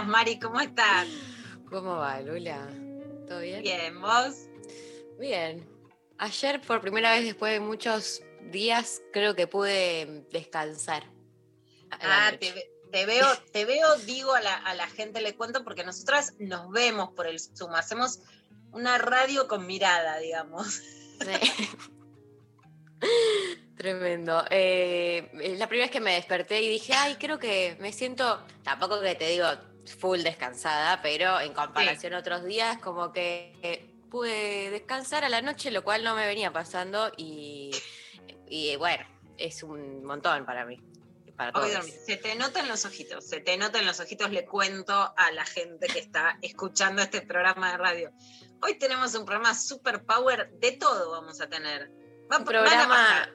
días, Mari, ¿cómo estás? ¿Cómo va, Lula? ¿Todo bien? Bien, ¿vos? Bien. Ayer, por primera vez después de muchos días, creo que pude descansar. Ah, te, ve- te veo, te veo, digo a la, a la gente, le cuento, porque nosotras nos vemos por el Zoom, hacemos una radio con mirada, digamos. Sí. Tremendo. Eh, es la primera vez que me desperté y dije, ay, creo que me siento, tampoco que te digo full descansada, pero en comparación a otros días, como que eh, pude descansar a la noche, lo cual no me venía pasando y, y bueno, es un montón para mí. Para todos. Se te nota en los ojitos, se te nota en los ojitos, le cuento a la gente que está escuchando este programa de radio. Hoy tenemos un programa super power, de todo vamos a tener. Va- Un programa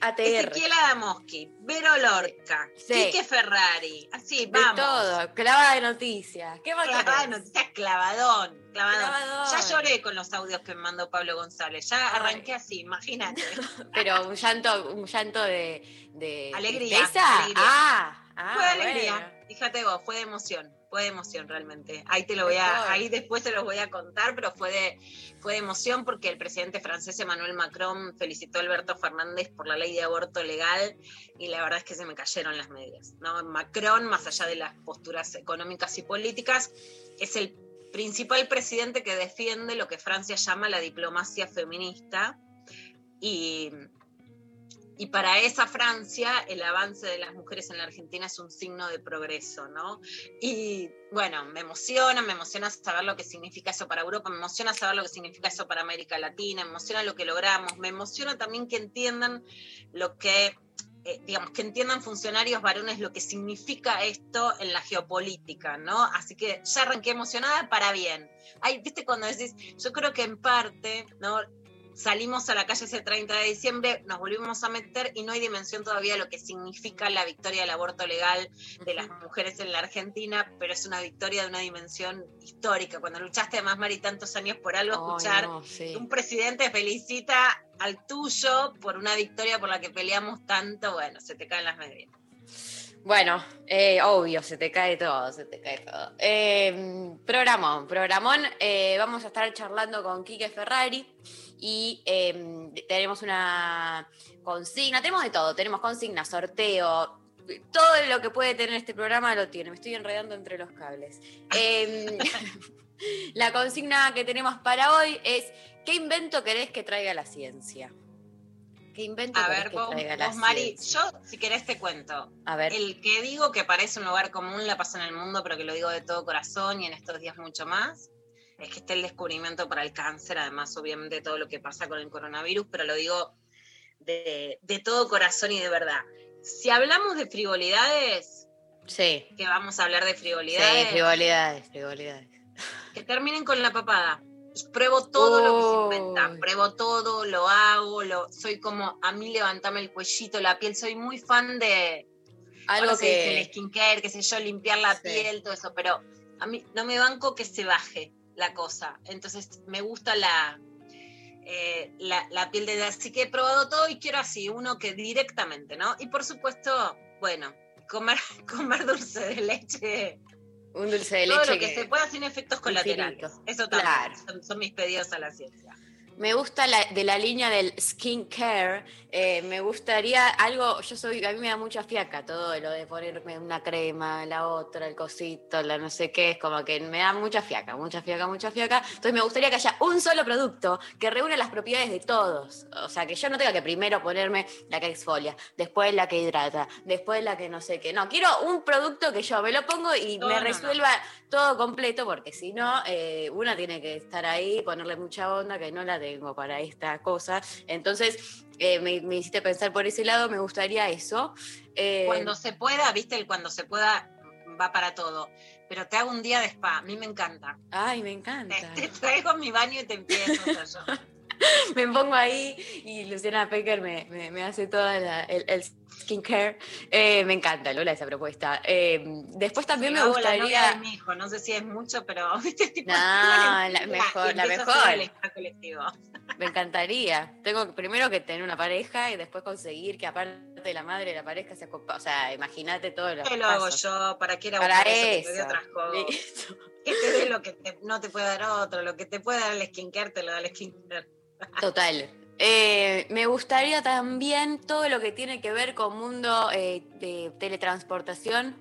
ATR. Ezequiel Adamoski, Vero Lorca, Sí. Quique Ferrari, así, De vamos. todo, clavada de noticias. ¿Qué más Clavada de noticias, clavadón, clavadón. Clavadón. Ya lloré con los audios que me mandó Pablo González, ya Ay. arranqué así, imagínate. Pero un llanto, un llanto de, de Alegría, tristeza. alegría. Ah, ah, fue de alegría, bueno. fíjate vos, fue de emoción, fue de emoción realmente. Ahí te lo voy a, ahí después se los voy a contar, pero fue de, fue de emoción porque el presidente francés Emmanuel Macron felicitó a Alberto Fernández por la ley de aborto legal y la verdad es que se me cayeron las medias. ¿no? Macron, más allá de las posturas económicas y políticas, es el principal presidente que defiende lo que Francia llama la diplomacia feminista y, y para esa Francia el avance de las mujeres en la Argentina es un signo de progreso, ¿no? Y bueno, me emociona, me emociona saber lo que significa eso para Europa, me emociona saber lo que significa eso para América Latina, me emociona lo que logramos, me emociona también que entiendan lo que eh, digamos, que entiendan funcionarios varones lo que significa esto en la geopolítica, ¿no? Así que ya arranqué emocionada para bien. Ay, viste cuando decís, yo creo que en parte, ¿no? Salimos a la calle ese 30 de diciembre, nos volvimos a meter y no hay dimensión todavía de lo que significa la victoria del aborto legal de las mujeres en la Argentina, pero es una victoria de una dimensión histórica. Cuando luchaste además, Mari, tantos años por algo, escuchar no, sí. un presidente felicita al tuyo por una victoria por la que peleamos tanto, bueno, se te caen las medias. Bueno, eh, obvio, se te cae todo, se te cae todo. Eh, programón, programón. eh, vamos a estar charlando con Quique Ferrari y eh, tenemos una consigna, tenemos de todo, tenemos consigna, sorteo, todo lo que puede tener este programa lo tiene. Me estoy enredando entre los cables. Eh, la consigna que tenemos para hoy es, ¿qué invento querés que traiga la ciencia? ¿Qué invento A ver, vos, vos, Mari, yo si querés te cuento. A ver. El que digo que parece un lugar común la pasa en el mundo, pero que lo digo de todo corazón y en estos días mucho más, es que está el descubrimiento para el cáncer, además obviamente todo lo que pasa con el coronavirus, pero lo digo de, de todo corazón y de verdad. Si hablamos de frivolidades, Sí. que vamos a hablar de Sí, frivolidades, frivolidades, frivolidades. que terminen con la papada. Pruebo todo lo que se inventa, pruebo todo, lo hago, lo, soy como, a mí levantame el cuellito, la piel, soy muy fan de Algo dice que. el skincare, qué sé yo, limpiar la Sí. piel, todo eso, pero a mí no me banco que se baje la cosa, entonces me gusta la, eh, la, la piel de así que he probado todo y quiero así, uno que directamente, ¿no? Y por supuesto, bueno, comer, comer dulce de leche Un dulce de todo leche lo que, se pueda sin efectos colaterales. Eso también Claro. son, son mis pedidos a la ciencia. Me gusta la, de la línea del skincare. eh, me gustaría algo. Yo soy. A mí me da mucha fiaca todo lo de ponerme una crema, la otra, el cosito, la no sé qué. Es como que me da mucha fiaca, mucha fiaca, mucha fiaca. Entonces me gustaría que haya un solo producto que reúne las propiedades de todos. O sea, que yo no tenga que primero ponerme la que exfolia, después la que hidrata, después la que no sé qué. No, quiero un producto que yo me lo pongo y me no, no. resuelva todo completo, porque si no, eh, una tiene que estar ahí, ponerle mucha onda, que no la tengo para esta cosa. Entonces, eh, me, me hiciste pensar por ese lado, me gustaría eso. Eh, Cuando se pueda, viste, el cuando se pueda va para todo. Pero te hago un día de spa, a mí me encanta. Ay, me encanta. Te traigo mi baño y te empiezo me pongo ahí y Luciana Pecker me, me- me hace todo el, el skincare. Eh, me encanta, Lola, esa propuesta. Eh, después también me la novia gustaría... de mi hijo, no sé si es mucho, pero viste, tipo, No, la mejor, la mejor. colectivo. Me encantaría. Tengo primero que tener una pareja y después conseguir que aparte de la madre la pareja se ocupa. O sea, imagínate todo lo ¿Qué que lo hago yo? ¿Para qué era Para buscar eso? Que te dé eso. otras cosas. Que te dé lo que te- no te puede dar otro, lo que te puede dar el skincare, te lo da el skincare. Total. Eh, me gustaría también todo lo que tiene que ver con mundo eh, de teletransportación,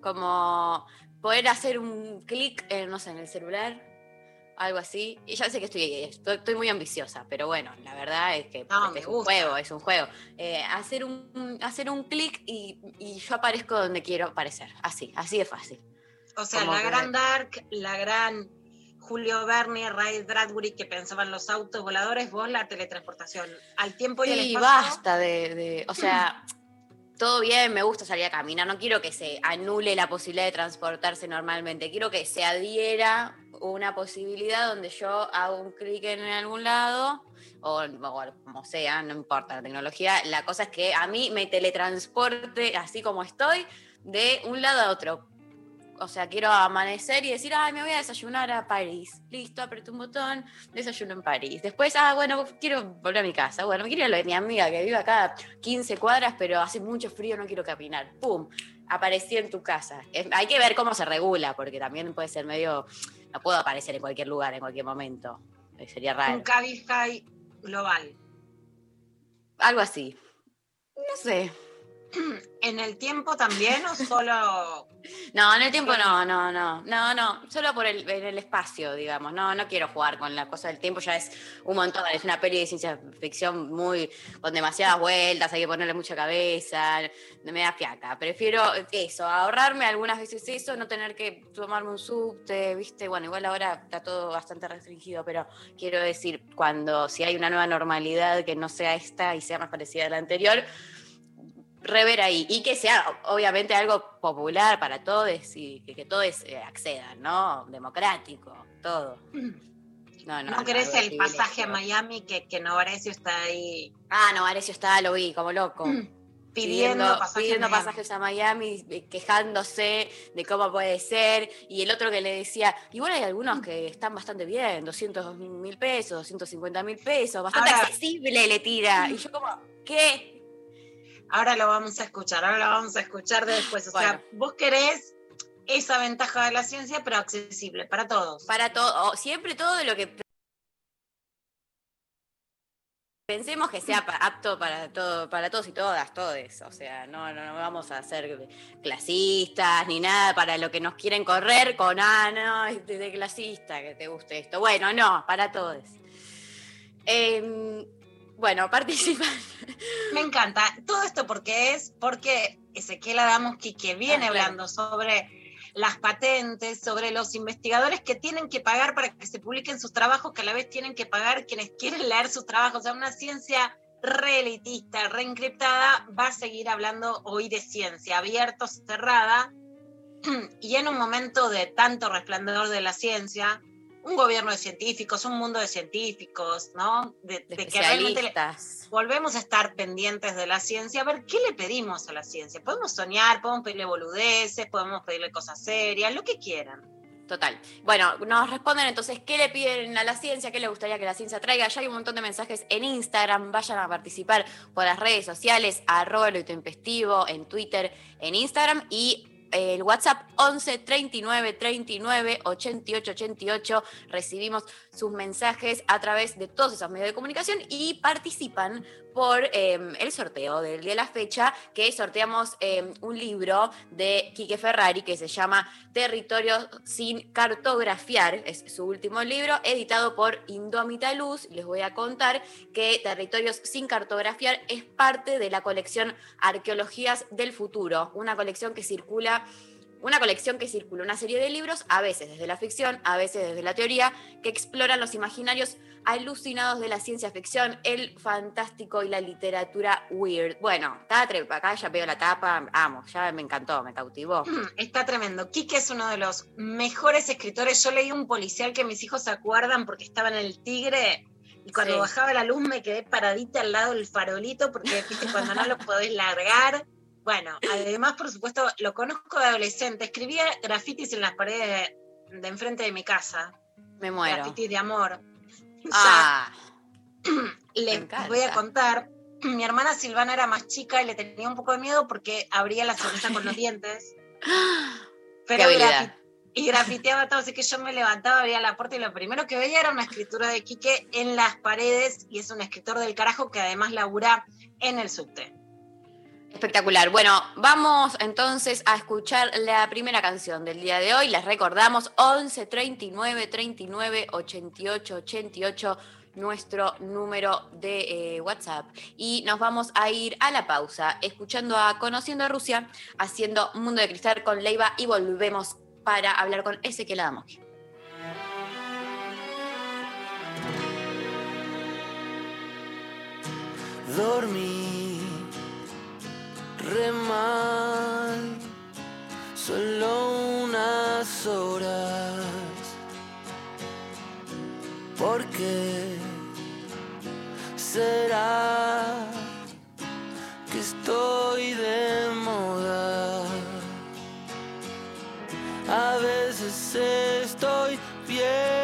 como poder hacer un clic, en, no sé, en el celular, algo así. Y ya sé que estoy, estoy, estoy muy ambiciosa, pero bueno, la verdad es que No, este es un juego, es un juego. Eh, hacer un, hacer un clic y, y yo aparezco donde quiero aparecer, así, así de fácil. O sea, Como la gran Dark, la gran Julio Verne, Ray Bradbury, que pensaban los autos voladores, vos la teletransportación al tiempo y al Sí, espacio. basta de, de- o sea, todo bien, me gusta salir a caminar, no quiero que se anule la posibilidad de transportarse normalmente, quiero que se adhiera una posibilidad donde yo hago un clic en algún lado, o, o como sea, no importa la tecnología, la cosa es que a mí me teletransporte así como estoy, de un lado a otro. O sea, quiero amanecer y decir, ay, me voy a desayunar a París. Listo, aprieto un botón, desayuno en París. Después, ah, bueno, quiero volver a mi casa. Bueno, quiero ir a lo de mi amiga que vive acá a 15 cuadras, pero hace mucho frío, no quiero caminar. ¡Pum! Aparecí en tu casa. Es- hay que ver cómo se regula, porque también puede ser medio. No puedo aparecer en cualquier lugar, en cualquier momento. Eh, Sería Un raro. Cabify global. Algo así. No sé. ¿En el tiempo también o solo No, en el tiempo no, no, no, no, no, solo por el, en el espacio, digamos, no, no quiero jugar con la cosa del tiempo, ya es un montón, es una peli de ciencia ficción muy, con demasiadas vueltas, hay que ponerle mucha cabeza, me da fiaca, prefiero eso, ahorrarme algunas veces eso, no tener que tomarme un subte, viste, bueno, igual ahora está todo bastante restringido, pero quiero decir, cuando, si hay una nueva normalidad que no sea esta y sea más parecida a la anterior, rever ahí y que sea obviamente algo popular para todos y que, que todos eh, accedan, ¿no? Democrático, todo. No, no, no, algo el pasaje a. Miami que, que Novarecio está ahí Ah, no, Arecio está, lo vi, como loco. pidiendo, pasaje pidiendo a pasajes a Miami, eh, quejándose de cómo puede ser, y el otro que le decía, igual hay algunos que están bastante bien, 200 mil pesos, 250 mil pesos, bastante Ahora- accesible le tira, y yo como, ¿qué? Ahora lo vamos a escuchar, ahora lo vamos a escuchar de después. O sea, vos querés esa ventaja de la ciencia, pero accesible para todos. para todo, siempre todo lo que pensemos que sea apto para todo, para todos y todas, todes. O sea, no, no, no vamos a ser clasistas ni nada para lo que nos quieren correr con ah, no, es de, de clasista que te guste esto. Bueno, no, para todos. Em, bueno, participan. Me encanta. Todo esto porque es porque Ezequiel Adamowski, que viene Ah, claro. hablando sobre las patentes, sobre los investigadores que tienen que pagar para que se publiquen sus trabajos, que a la vez tienen que pagar quienes quieren leer sus trabajos. O sea, una ciencia reelitista, reencriptada, va a seguir hablando hoy de ciencia, abierto, cerrada. Y en un momento de tanto resplandor de la ciencia, un gobierno de científicos, un mundo de científicos, ¿no? De, de de que realmente le- volvemos a estar pendientes de la ciencia, a ver qué le pedimos a la ciencia. Podemos soñar, podemos pedirle boludeces, podemos pedirle cosas serias, lo que quieran. Total. Bueno, nos responden entonces qué le piden a la ciencia, qué le gustaría que la ciencia traiga. Ya hay un montón de mensajes en Instagram. Vayan a participar por las redes sociales, arroba lo intempestivo, en Twitter, en Instagram. Y el WhatsApp 11 39 39 88 88. Recibimos sus mensajes a través de todos esos medios de comunicación y participan por eh, el sorteo del día de la fecha, que sorteamos eh, un libro de Quique Ferrari que se llama Territorios sin cartografiar, es su último libro, editado por Indómita Luz. Les voy a contar que Territorios sin cartografiar es parte de la colección Arqueologías del Futuro, una colección que circula una colección que circula una serie de libros, a veces desde la ficción, a veces desde la teoría, que exploran los imaginarios alucinados de la ciencia ficción, el fantástico y la literatura weird. Bueno, está trepa, acá ya veo la tapa, amo, ya me encantó, me cautivó. Está tremendo. Quique es uno de los mejores escritores. Yo leí un policial que mis hijos se acuerdan porque estaba en el Tigre y cuando Sí. bajaba la luz me quedé paradita al lado del farolito porque viste cuando no lo podés largar. Bueno, además, por supuesto, lo conozco de adolescente. Escribía grafitis en las paredes de, de enfrente de mi casa. Me muero. Grafitis de amor. Ah, Le encanta. voy a contar. Mi hermana Silvana era más chica y le tenía un poco de miedo porque abría la sonrisa con los dientes. qué Pero habilidad. grafi- y grafiteaba todo, así que yo me levantaba, abría la puerta y lo primero que veía era una escritura de Quique en las paredes y es un escritor del carajo que además labura en el subte. Espectacular. Bueno, vamos entonces a escuchar la primera canción del día de hoy. Les recordamos 11 39 39 88 88 nuestro número de eh, WhatsApp. Y nos vamos a ir a la pausa, escuchando a Conociendo a Rusia, haciendo Mundo de Cristal con Leiva y volvemos para hablar con Ezequiel Adamoski. Dormí re mal, solo unas horas. ¿Por qué será que estoy de moda? A veces estoy bien,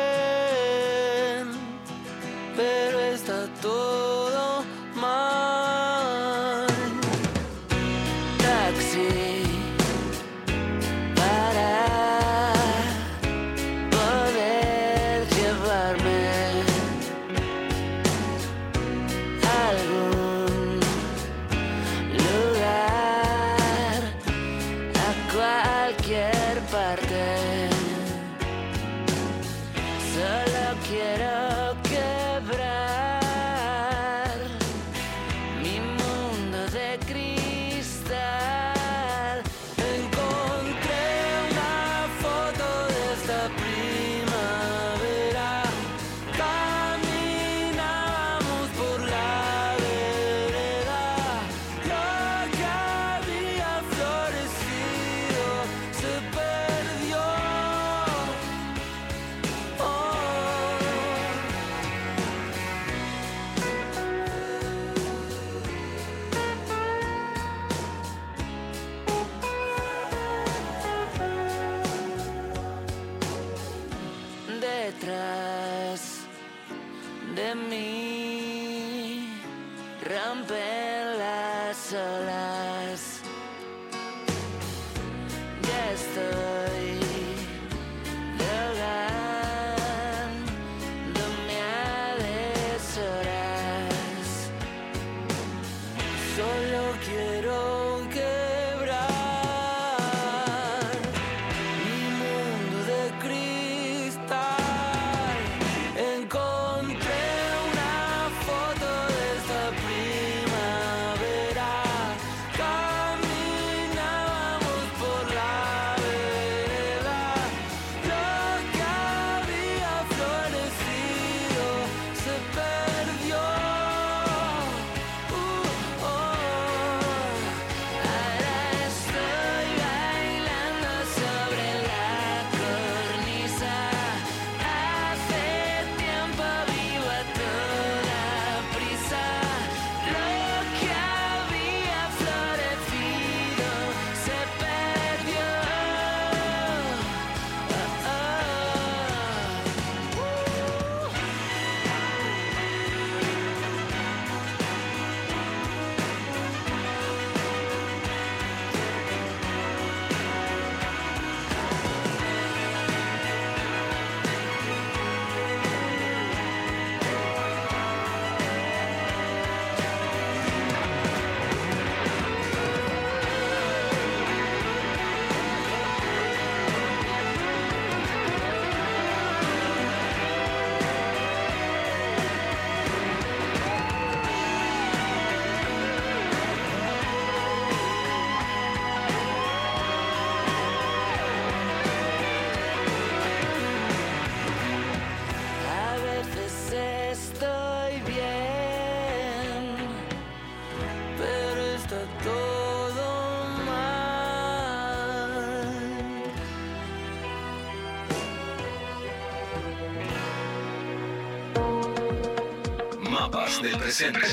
Mapas del presente.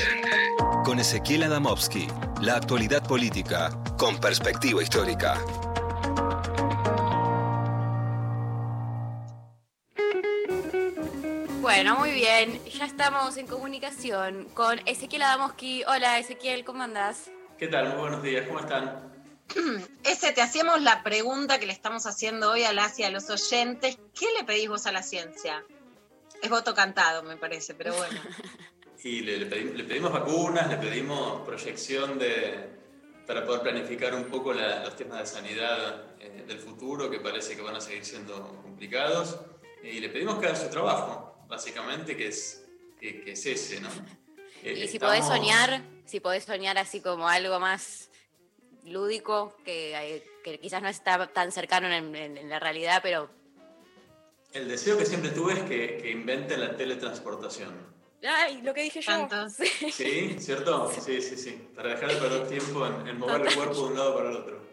Con Ezequiel Adamovsky. La actualidad política con perspectiva histórica. Bueno, muy bien. Ya estamos en comunicación con Ezequiel Adamoski. Hola, Ezequiel, ¿cómo andás? ¿Qué tal? Muy buenos días, ¿cómo están? Ese, te hacíamos la pregunta que le estamos haciendo hoy a las y a los oyentes. ¿Qué le pedís vos a la ciencia? Es voto cantado, me parece, pero bueno. Y le, le pedi- le pedimos vacunas, le pedimos proyección de, para poder planificar un poco la- los temas de sanidad eh, del futuro, que parece que van a seguir siendo complicados. Y le pedimos que haga su trabajo, básicamente, que es, que, que es ese, ¿no? Eh, Y si estamos- podés soñar, si podés soñar así como algo más lúdico, que, eh, que quizás no está tan cercano en, en- en la realidad, pero... El deseo que siempre tuve es que, que inventen la teletransportación. ¡Ay, lo que dije yo! Sí. ¿Sí? ¿Cierto? Sí, sí, sí. Para dejar de perder tiempo en, en mover el cuerpo de un lado para el otro.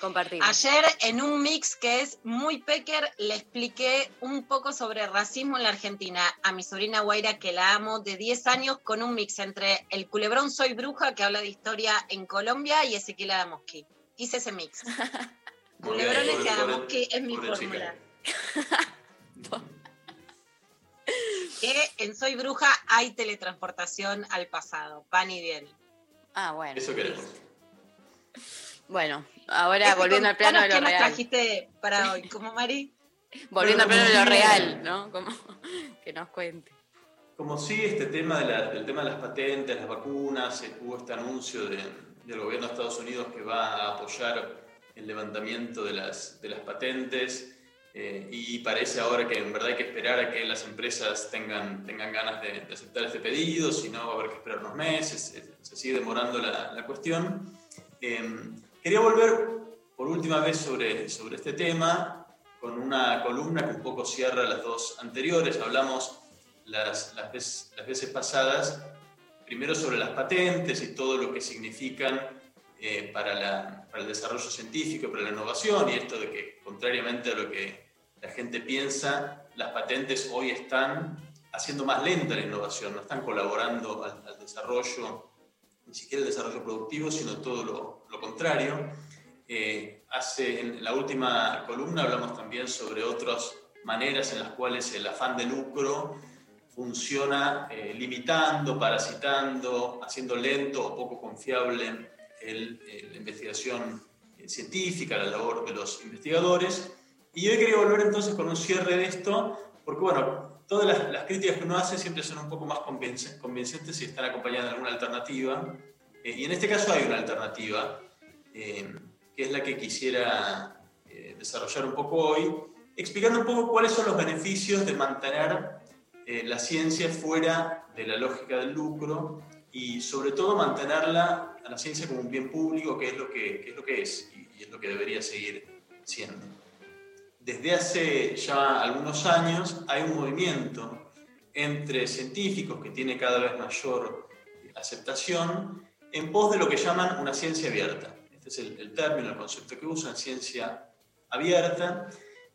Compartimos. Ayer en un mix que es muy pecker le expliqué un poco sobre racismo en la Argentina a mi sobrina Guaira, que la amo, de 10 años, con un mix entre el culebrón Soy Bruja, que habla de historia en Colombia, y Ezequiel Adamoski. Hice ese mix. Culebrones y Adamoski es mi fórmula. Que en Soy Bruja hay teletransportación al pasado, pan y bien. Ah, bueno. Eso queremos. Bueno, ahora Ese, volviendo al plano de lo ¿Qué nos real. trajiste para hoy? ¿Cómo Mari? Volviendo al plano de lo real, ¿no? Como que nos cuente. Como sí, este tema de la- del tema de las patentes, las vacunas, eh, hubo este anuncio de- del gobierno de Estados Unidos que va a apoyar el levantamiento de las, de las patentes eh, y parece ahora que en verdad hay que esperar a que las empresas tengan, tengan ganas de, de aceptar este pedido, si no va a haber que esperar unos meses, eh, se sigue demorando la, la cuestión. Eh, quería volver por última vez sobre, sobre este tema con una columna que un poco cierra las dos anteriores. Hablamos las, las, veces, las veces pasadas, primero sobre las patentes y todo lo que significan eh, para, la- para el desarrollo científico, para la innovación, y esto de que, contrariamente a lo que la gente piensa, las patentes hoy están haciendo más lenta la innovación, no están colaborando al, desarrollo, ni siquiera el desarrollo productivo, sino todo lo, contrario. Eh, hace, en la última columna hablamos también sobre otras maneras en las cuales el afán de lucro funciona eh, limitando, parasitando, haciendo lento o poco confiable el, la investigación científica, la labor de los investigadores. Y hoy quería volver entonces con un cierre de esto, porque bueno, todas las, las críticas que uno hace siempre son un poco más convince- convincentes si están acompañadas de alguna alternativa. Eh, y en este caso hay una alternativa, eh, que es la que quisiera eh, desarrollar un poco hoy, explicando un poco cuáles son los beneficios de mantener eh, la ciencia fuera de la lógica del lucro y sobre todo mantenerla a la ciencia como un bien público, que es lo que, que es, lo que es y, y es lo que debería seguir siendo. Desde hace ya algunos años hay un movimiento entre científicos que tiene cada vez mayor aceptación en pos de lo que llaman una ciencia abierta. Este es el, término, el concepto que usan, ciencia abierta.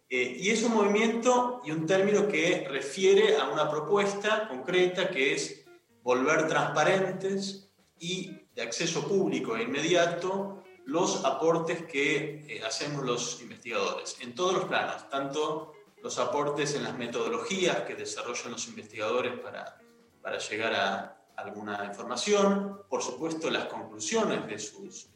Eh, y es un movimiento y un término que refiere a una propuesta concreta que es volver transparentes y de acceso público e inmediato los aportes que eh, hacemos los investigadores en todos los planos, tanto los aportes en las metodologías que desarrollan los investigadores para, para llegar a alguna información, por supuesto las conclusiones de sus,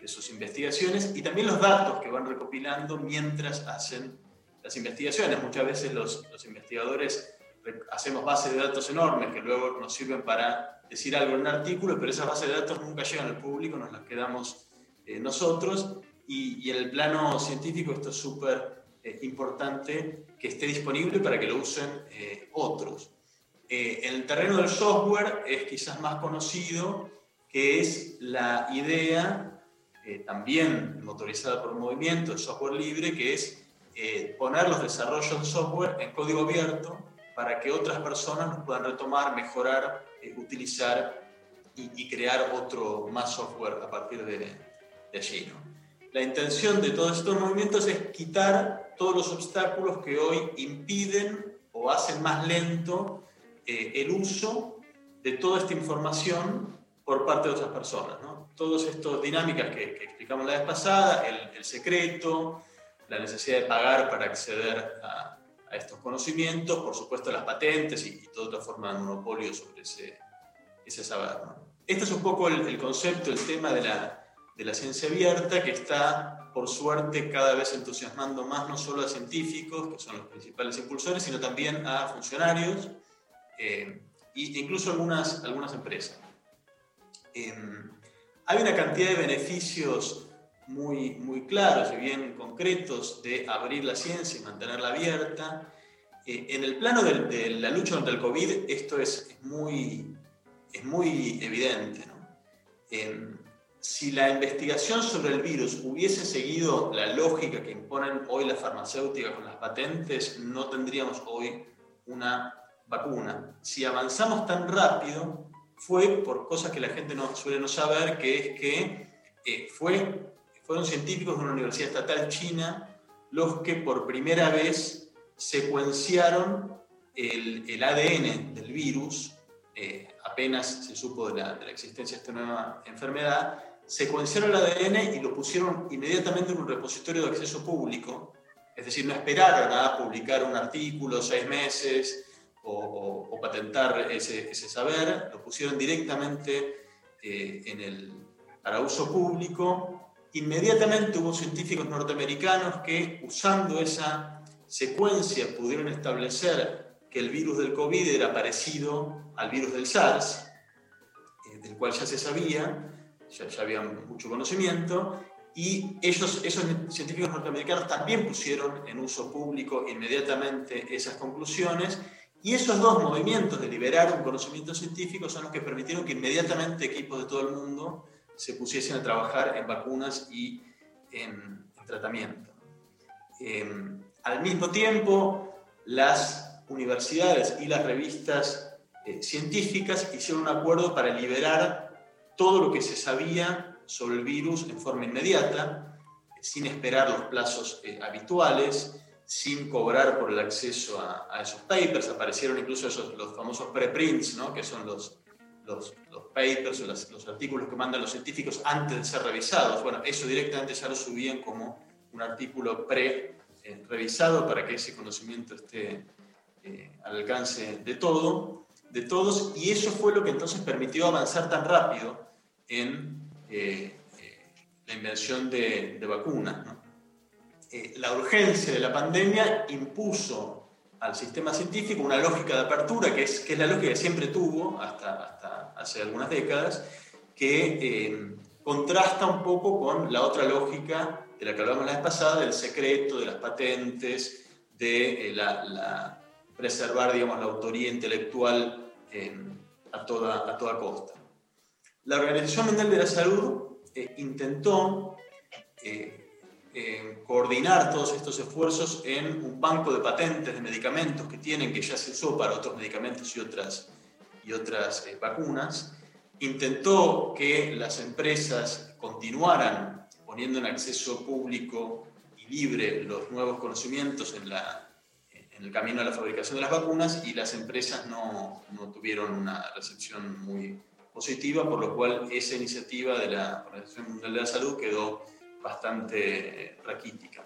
de sus investigaciones y también los datos que van recopilando mientras hacen las investigaciones. Muchas veces los, los investigadores re- hacemos bases de datos enormes que luego nos sirven para decir algo en un artículo, pero esas bases de datos nunca llegan al público, nos las quedamos nosotros y, y en el plano científico esto es súper eh, importante que esté disponible para que lo usen eh, otros. Eh, el terreno del software es quizás más conocido que es la idea, eh, también motorizada por movimiento de software libre, que es eh, poner los desarrollos de software en código abierto para que otras personas los puedan retomar, mejorar, eh, utilizar y, y crear otro más software a partir de, de allí. ¿no? La intención de todos estos movimientos es quitar todos los obstáculos que hoy impiden o hacen más lento eh, el uso de toda esta información por parte de otras personas. ¿no? Todas estas dinámicas que, que explicamos la vez pasada, el, el secreto, la necesidad de pagar para acceder a, a estos conocimientos, por supuesto las patentes y, y toda otra forma de monopolio sobre ese, ese saber. ¿no? Este es un poco el, el concepto, el tema de la, de la ciencia abierta que está, por suerte, cada vez entusiasmando más no solo a científicos, que son los principales impulsores, sino también a funcionarios eh, e incluso algunas, algunas empresas. Eh, hay una cantidad de beneficios muy, muy claros y bien concretos de abrir la ciencia y mantenerla abierta. Eh, en el plano de, la lucha contra el COVID, esto es, muy, es muy evidente. Eh, si la investigación sobre el virus hubiese seguido la lógica que imponen hoy las farmacéuticas con las patentes, no tendríamos hoy una vacuna. Si avanzamos tan rápido, fue por cosas que la gente no, suele no saber, que es que eh, fue, fueron científicos de una universidad estatal china los que por primera vez secuenciaron el, ADN del virus, eh, apenas se supo de la, de la existencia de esta nueva enfermedad, secuenciaron el ADN y lo pusieron inmediatamente en un repositorio de acceso público, es decir, no esperaron a publicar un artículo seis meses o, o, o patentar ese, ese, saber, lo pusieron directamente eh, en el, para uso público. Inmediatamente hubo científicos norteamericanos que, usando esa secuencia, pudieron establecer que el virus del COVID era parecido al virus del SARS, eh, del cual ya se sabía, ya, ya había mucho conocimiento, y ellos, esos científicos norteamericanos también pusieron en uso público inmediatamente esas conclusiones, y esos dos movimientos de liberar un conocimiento científico son los que permitieron que inmediatamente equipos de todo el mundo se pusiesen a trabajar en vacunas y en, en tratamiento. Eh, al mismo tiempo, las universidades y las revistas eh, científicas hicieron un acuerdo para liberar todo lo que se sabía sobre el virus en forma inmediata, sin esperar los plazos eh, habituales, sin cobrar por el acceso a, a, esos papers. Aparecieron incluso los famosos preprints, ¿no? que son los, los, papers o los, artículos que mandan los científicos antes de ser revisados. Bueno, eso directamente ya lo subían como un artículo pre-revisado eh, para que ese conocimiento esté eh, al alcance de, todo, de todos. Y eso fue lo que entonces permitió avanzar tan rápido en eh, eh, la invención de, vacunas. Eh, la urgencia de la pandemia impuso al sistema científico una lógica de apertura, que es, que es la lógica que siempre tuvo hasta, hasta hace algunas décadas, que contrasta un poco con la otra lógica de la que hablamos la vez pasada, del secreto, de las patentes, de la preservar digamos, la autoría intelectual a, toda, a toda costa. La Organización Mundial de la Salud eh, intentó eh, eh, coordinar todos estos esfuerzos en un banco de patentes de medicamentos que tienen, que ya se usó para otros medicamentos y otras, y otras eh, vacunas. Intentó que las empresas continuaran poniendo en acceso público y libre los nuevos conocimientos en, la, en el camino a la fabricación de las vacunas y las empresas no, no tuvieron una recepción muy positiva, por lo cual esa iniciativa de la Organización Mundial de la Salud quedó bastante eh, raquítica.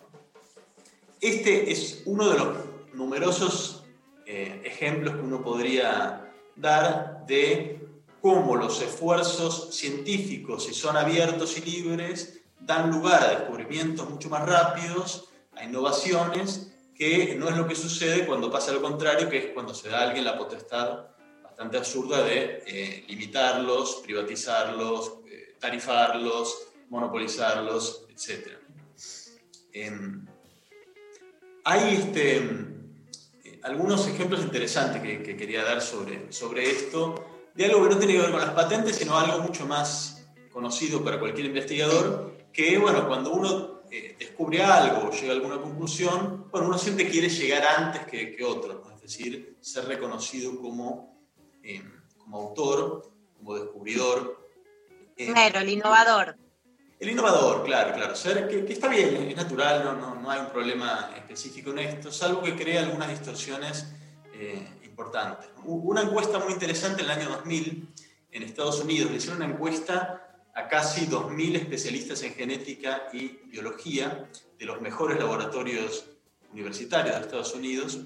Este es uno de los numerosos eh, ejemplos que uno podría dar de cómo los esfuerzos científicos, si son abiertos y libres, dan lugar a descubrimientos mucho más rápidos, a innovaciones, que no es lo que sucede cuando pasa lo contrario, que es cuando se da a alguien la potestad bastante absurda de eh, limitarlos, privatizarlos, eh, tarifarlos, monopolizarlos, etc. Eh, hay este, eh, algunos ejemplos interesantes que, que, quería dar sobre, sobre esto, de algo que no tiene que ver con las patentes, sino algo mucho más conocido para cualquier investigador, que bueno, cuando uno eh, descubre algo o llega a alguna conclusión, bueno, uno siempre quiere llegar antes que, que otro, ¿no? es decir, ser reconocido como eh, como autor, como descubridor. Eh, claro, el innovador. El innovador, claro, claro. Ser, que, que, está bien, es natural, no, no, no, hay un problema específico en esto, salvo que crea algunas distorsiones eh, importantes. Una encuesta muy interesante en el año 2000 en Estados Unidos. Le hicieron una encuesta a casi 2.000 especialistas en genética y biología de los mejores laboratorios universitarios de Estados Unidos.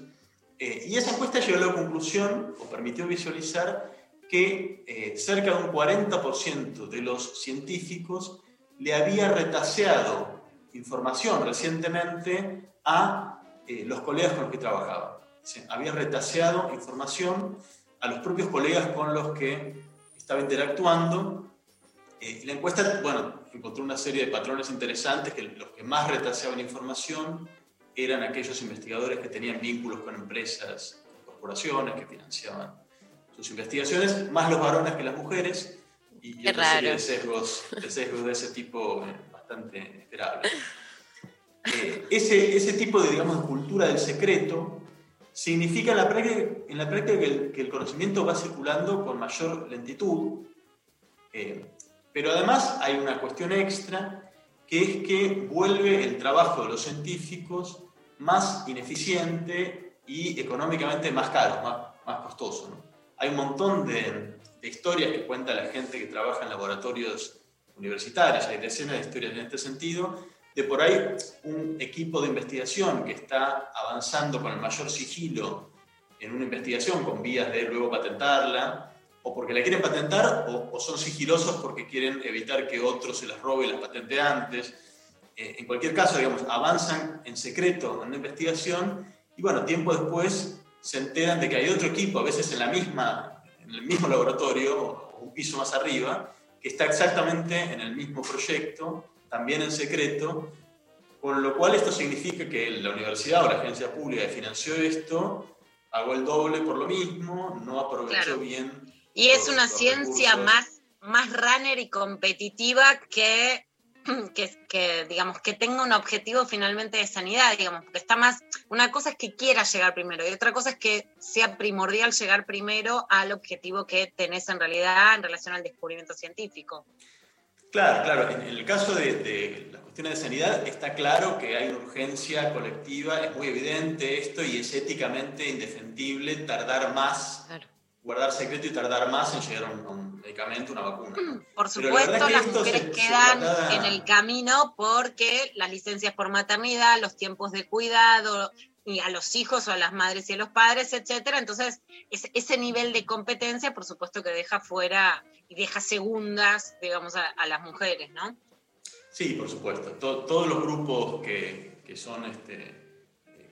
Eh, y esa encuesta llegó a la conclusión, o permitió visualizar, que eh, cerca de un 40% de los científicos le había retaseado información recientemente a eh, los colegas con los que trabajaba. Sí, había retaseado información a los propios colegas con los que estaba interactuando. Eh, la encuesta, bueno, encontró una serie de patrones interesantes, que los que más retaseaban información eran aquellos investigadores que tenían vínculos con empresas, corporaciones que financiaban sus investigaciones, más los varones que las mujeres, y, y otra serie de sesgos, de sesgos de ese tipo eh, bastante esperables. Eh, ese, ese tipo de, digamos, cultura del secreto significa en la práctica, en la práctica que, el, que el conocimiento va circulando con mayor lentitud, eh, pero además hay una cuestión extra, que es que vuelve el trabajo de los científicos más ineficiente y económicamente más caro, más, más costoso. ¿no? Hay un montón de, de historias que cuenta la gente que trabaja en laboratorios universitarios, hay decenas de historias en este sentido, de por ahí un equipo de investigación que está avanzando con el mayor sigilo en una investigación con vías de luego patentarla, o porque la quieren patentar, o, o son sigilosos porque quieren evitar que otro se las robe y las patente antes. Eh, en cualquier caso, digamos, avanzan en secreto en una investigación y bueno, tiempo después se enteran de que hay otro equipo, a veces en, la misma, en el mismo laboratorio o un piso más arriba, que está exactamente en el mismo proyecto, también en secreto, con lo cual esto significa que la universidad o la agencia pública que financió esto pagó el doble por lo mismo, no aprovechó Claro. bien. Y es una ciencia recursos. más, más runner y competitiva que, que, que, digamos, que tenga un objetivo finalmente de sanidad, digamos, porque está más, una cosa es que quiera llegar primero y otra cosa es que sea primordial llegar primero al objetivo que tenés en realidad en relación al descubrimiento científico. Claro, claro. En, en el caso de, de las cuestiones de sanidad está claro que hay una urgencia colectiva, es muy evidente esto y es éticamente indefendible tardar más, Claro. Guardar secreto y tardar más en llegar a un, a un medicamento, una vacuna. Por la verdad supuesto, que las mujeres se quedan en el camino porque las licencias por maternidad, los tiempos de cuidado y a los hijos o a las madres y a los padres, etcétera. Entonces, es- ese nivel de competencia, por supuesto, que deja fuera y deja segundas, digamos, a, a las mujeres, ¿no? Sí, por supuesto. To- todos los grupos que, que son este,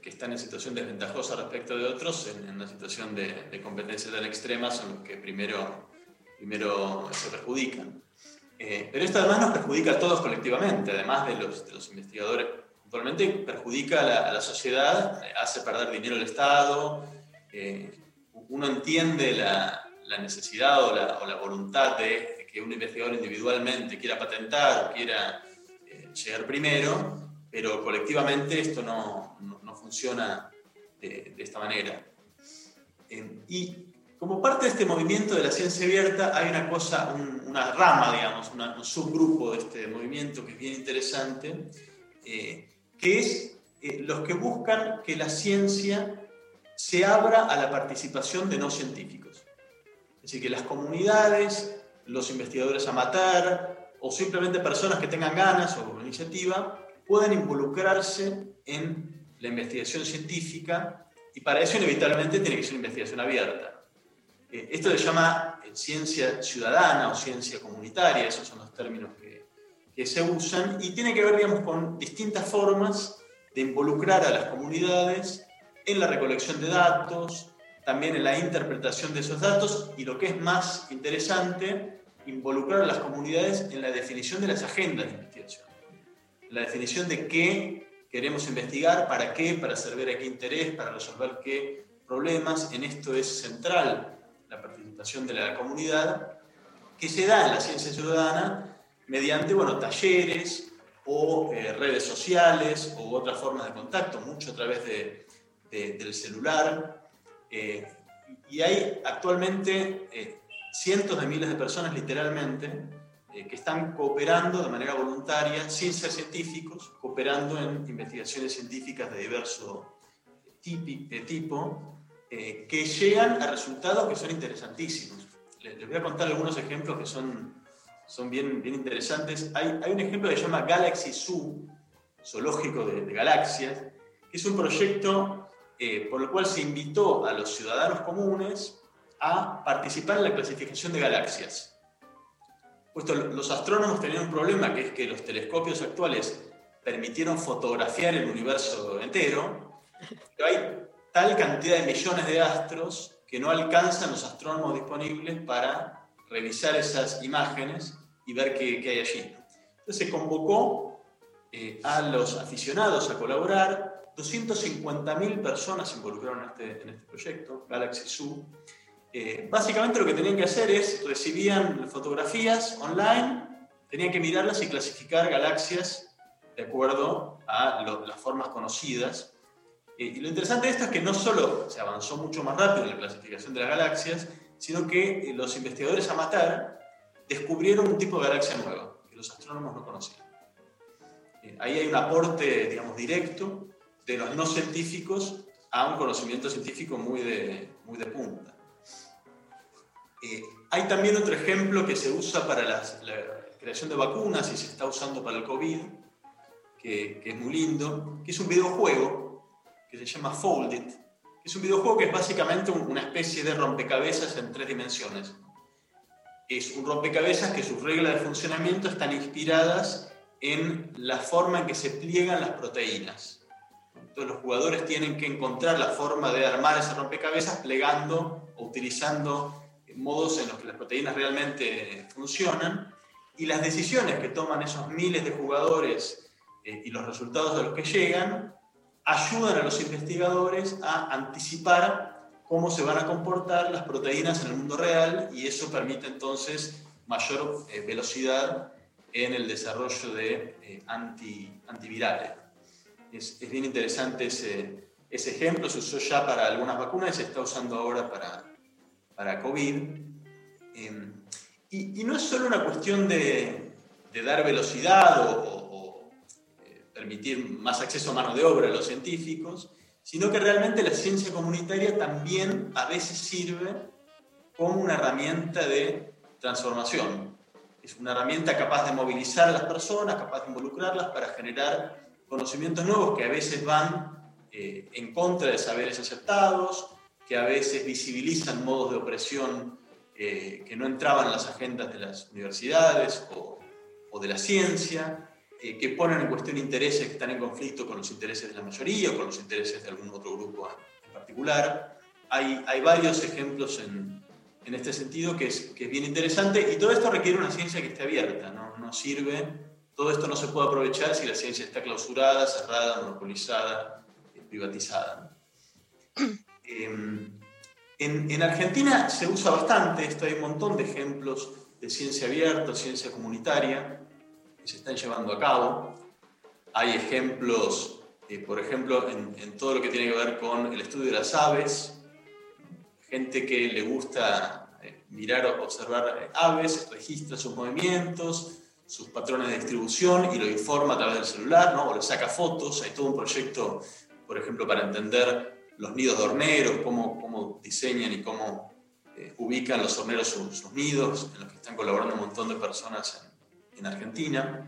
que están en situación desventajosa respecto de otros, en, en una situación de, de competencia tan extrema, son los que primero, primero se perjudican. Eh, pero esto además nos perjudica a todos colectivamente, además de los, de los investigadores. Puntualmente perjudica a la, a la sociedad, eh, hace perder dinero al Estado. eh, uno entiende la, la necesidad o la, o la voluntad de, que un investigador individualmente quiera patentar quiera eh, llegar primero, pero colectivamente esto no- no funciona de, de esta manera. Eh, y como parte de este movimiento de la ciencia abierta hay una cosa, un- una rama, digamos, una- un subgrupo de este movimiento que es bien interesante, eh, que es eh, los que buscan que la ciencia se abra a la participación de no científicos. Es decir, que las comunidades, los investigadores amateur o simplemente personas que tengan ganas o iniciativa puedan involucrarse en la investigación científica y para eso inevitablemente tiene que ser investigación abierta. Eh, esto se llama eh, ciencia ciudadana o ciencia comunitaria, esos son los términos que, que se usan y tiene que ver, digamos, con distintas formas de involucrar a las comunidades en la recolección de datos, también en la interpretación de esos datos y lo que es más interesante, involucrar a las comunidades en la definición de las agendas de investigación, la definición de qué queremos investigar, para qué, para servir a qué interés, para resolver qué problemas. En esto es central la participación de la comunidad, que se da en la ciencia ciudadana mediante bueno, talleres o eh, redes sociales o otras formas de contacto, mucho a través de, de- del celular. Eh, y hay actualmente eh, cientos de miles de personas, literalmente, eh, que están cooperando de manera voluntaria, sin ser científicos, cooperando en investigaciones científicas de diverso de tipo, eh, que llegan a resultados que son interesantísimos. Les, voy a contar algunos ejemplos que son, son bien, bien interesantes. Hay, hay un ejemplo que se llama Galaxy Zoo, zoológico de, de galaxias, que es un proyecto eh, por el cual se invitó a los ciudadanos comunes a participar en la clasificación de galaxias. Puesto los astrónomos tenían un problema, que es que los telescopios actuales permitieron fotografiar el universo entero, pero hay tal cantidad de millones de astros que no alcanzan los astrónomos disponibles para revisar esas imágenes y ver qué, hay allí. Entonces se convocó eh, a los aficionados a colaborar, 250.000 personas se involucraron en este, en este proyecto, Galaxy Zoo. Eh, básicamente lo que tenían que hacer es, recibían fotografías online, tenían que mirarlas y clasificar galaxias de acuerdo a las formas conocidas. Eh, y lo interesante de esto es que no solo se avanzó mucho más rápido en la clasificación de las galaxias, sino que eh, los investigadores amateur descubrieron un tipo de galaxia nueva que los astrónomos no conocían. Eh, ahí hay un aporte, digamos, directo de los no científicos a un conocimiento científico muy de punta. Eh, hay también otro ejemplo que se usa para las- la creación de vacunas y se está usando para el COVID, que, que es muy lindo, que es un videojuego que se llama Folded, es un videojuego que es básicamente un- una especie de rompecabezas en tres dimensiones. Es un rompecabezas que sus reglas de funcionamiento están inspiradas en la forma en que se pliegan las proteínas. Entonces los jugadores tienen que encontrar la forma de armar ese rompecabezas plegando o utilizando modos en los que las proteínas realmente funcionan y las decisiones que toman esos miles de jugadores eh, y los resultados a los que llegan ayudan a los investigadores a anticipar cómo se van a comportar las proteínas en el mundo real y eso permite entonces mayor eh, velocidad en el desarrollo de eh, anti, antivirales. Es, es bien interesante ese, ese ejemplo, se usó ya para algunas vacunas y se está usando ahora para, para COVID. Eh, y, y no es solo una cuestión de, de dar velocidad o, o- o, eh, permitir más acceso a mano de obra a los científicos, sino que realmente la ciencia comunitaria también a veces sirve como una herramienta de transformación. Es una herramienta capaz de movilizar a las personas, capaz de involucrarlas para generar conocimientos nuevos que a veces van eh, en contra de saberes aceptados, que a veces visibilizan modos de opresión eh, que no entraban en las agendas de las universidades o, o de la ciencia, eh, que ponen en cuestión intereses que están en conflicto con los intereses de la mayoría o con los intereses de algún otro grupo en particular. Hay, hay varios ejemplos en, en este sentido que es, que es bien interesante y todo esto requiere una ciencia que esté abierta, no, no sirve, todo esto no se puede aprovechar si la ciencia está clausurada, cerrada, monopolizada, eh, privatizada. Eh, en, en Argentina se usa bastante esto, hay un montón de ejemplos de ciencia abierta, ciencia comunitaria, que se están llevando a cabo. Hay ejemplos, eh, por ejemplo, en, en todo lo que tiene que ver con el estudio de las aves, gente que le gusta eh, mirar o observar eh, aves, registra sus movimientos, sus patrones de distribución y lo informa a través del celular, ¿no? o le saca fotos. Hay todo un proyecto, por ejemplo, para entender los nidos de horneros, cómo, cómo diseñan y cómo eh, ubican los horneros sus, nidos, en los que están colaborando un montón de personas en, en Argentina.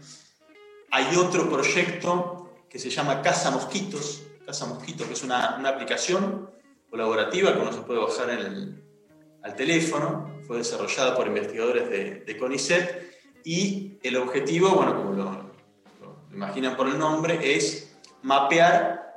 Hay otro proyecto que se llama Casa Mosquitos, Casa Mosquitos, que es una, una aplicación colaborativa que uno se puede bajar en el, al teléfono, fue desarrollada por investigadores de, de CONICET y el objetivo, bueno, como lo imaginan por el nombre, es mapear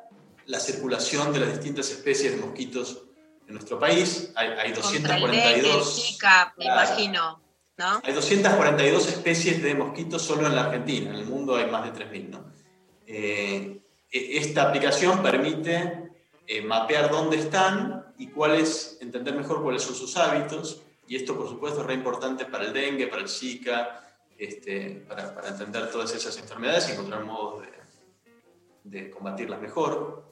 la circulación de las distintas especies de mosquitos en nuestro país. Hay, hay Contra el dengue, el 242... Zika, me Claro. imagino, ¿no? Hay 242 especies de mosquitos solo en la Argentina, en el mundo hay más de 3.000. ¿no? Eh, e- esta aplicación permite eh, mapear dónde están y cuáles, entender mejor cuáles son sus hábitos, y esto por supuesto es re importante para el dengue, para el Zika, este, para, para entender todas esas enfermedades y encontrar modos de, de combatirlas mejor.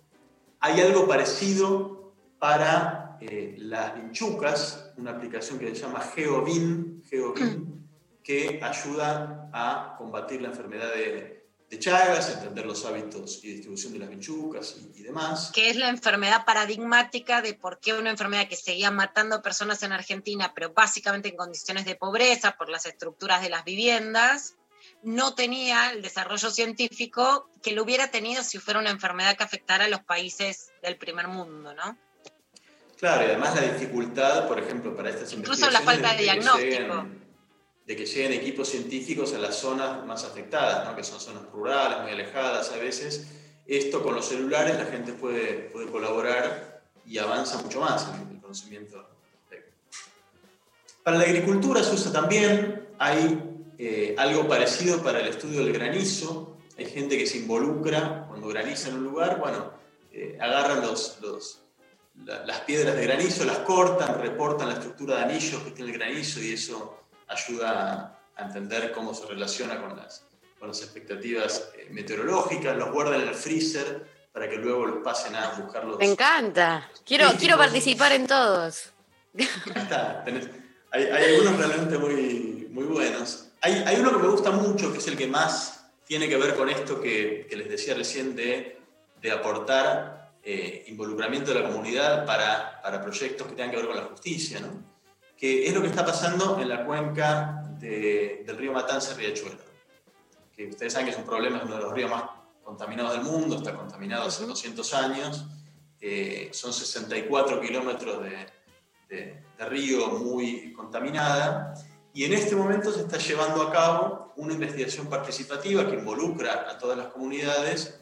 Hay algo parecido para eh, las vinchucas, una aplicación que se llama GeoVin, GeoVin que ayuda a combatir la enfermedad de, de Chagas, entender los hábitos y distribución de las vinchucas y, y demás. que es la enfermedad paradigmática de por qué una enfermedad que seguía matando personas en Argentina, pero básicamente en condiciones de pobreza por las estructuras de las viviendas, no tenía el desarrollo científico que lo hubiera tenido si fuera una enfermedad que afectara a los países del primer mundo, ¿no? Claro, y además la dificultad, por ejemplo, para estas Incluso la falta de diagnóstico. lleguen- de que lleguen equipos científicos a las zonas más afectadas, ¿no? que son zonas rurales, muy alejadas a veces. Esto con los celulares la gente puede, puede colaborar y avanza mucho más en el conocimiento. Para la agricultura se usa también, hay eh, algo parecido para el estudio del granizo. Hay gente que se involucra cuando graniza en un lugar, bueno, eh, agarran los, los, la- las piedras de granizo, las cortan, reportan la estructura de anillos que tiene el granizo y eso ayuda a entender cómo se relaciona con las, con las expectativas eh, meteorológicas, los guardan en el freezer para que luego los pasen a buscarlos. Me encanta. Quiero, quiero participar en todos. Está, tenés- hay, hay algunos realmente muy, muy buenos. Hay, hay uno que me gusta mucho, que es el que más tiene que ver con esto que, que les decía recién de, de aportar eh, involucramiento de la comunidad para, para proyectos que tengan que ver con la justicia, ¿no? que es lo que está pasando en la cuenca de- del río Matanza Riachuelo, que ustedes saben que es un problema, es uno de los ríos más contaminados del mundo, está contaminado hace 200 años, eh, son 64 kilómetros de, de- de río muy contaminada, y en este momento se está llevando a cabo una investigación participativa que involucra a todas las comunidades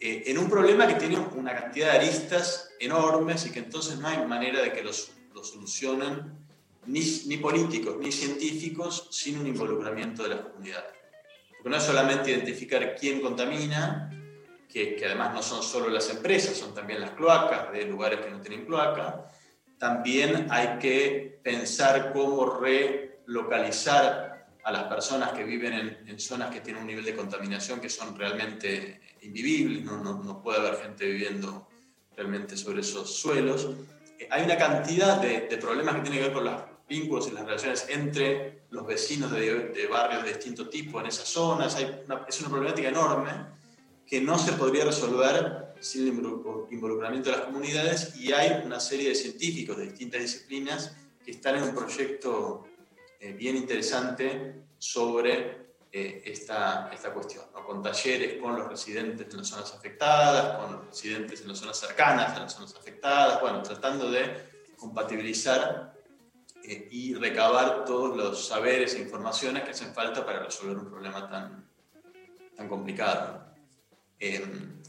eh, en un problema que tiene una cantidad de aristas enormes y que entonces no hay manera de que los, los solucionen ni, ni políticos ni científicos sin un involucramiento de las comunidades. Porque no es solamente identificar quién contamina, que, que además no son solo las empresas, son también las cloacas de lugares que no tienen cloaca, también hay que pensar cómo relocalizar a las personas que viven en, en zonas que tienen un nivel de contaminación que son realmente invivibles, no, no, no puede haber gente viviendo realmente sobre esos suelos. Eh, Hay una cantidad de, de problemas que tienen que ver con los vínculos y las relaciones entre los vecinos de, de barrios de distinto tipo en esas zonas. Hay una- es una problemática enorme que no se podría resolver sin el involu- involucramiento de las comunidades y hay una serie de científicos de distintas disciplinas que están en un proyecto eh, bien interesante sobre eh, esta, esta cuestión, con talleres con los residentes en las zonas afectadas, con los residentes en las zonas cercanas a las zonas afectadas, bueno, tratando de compatibilizar eh, y recabar todos los saberes e informaciones que hacen falta para resolver un problema tan, tan complicado. Eh,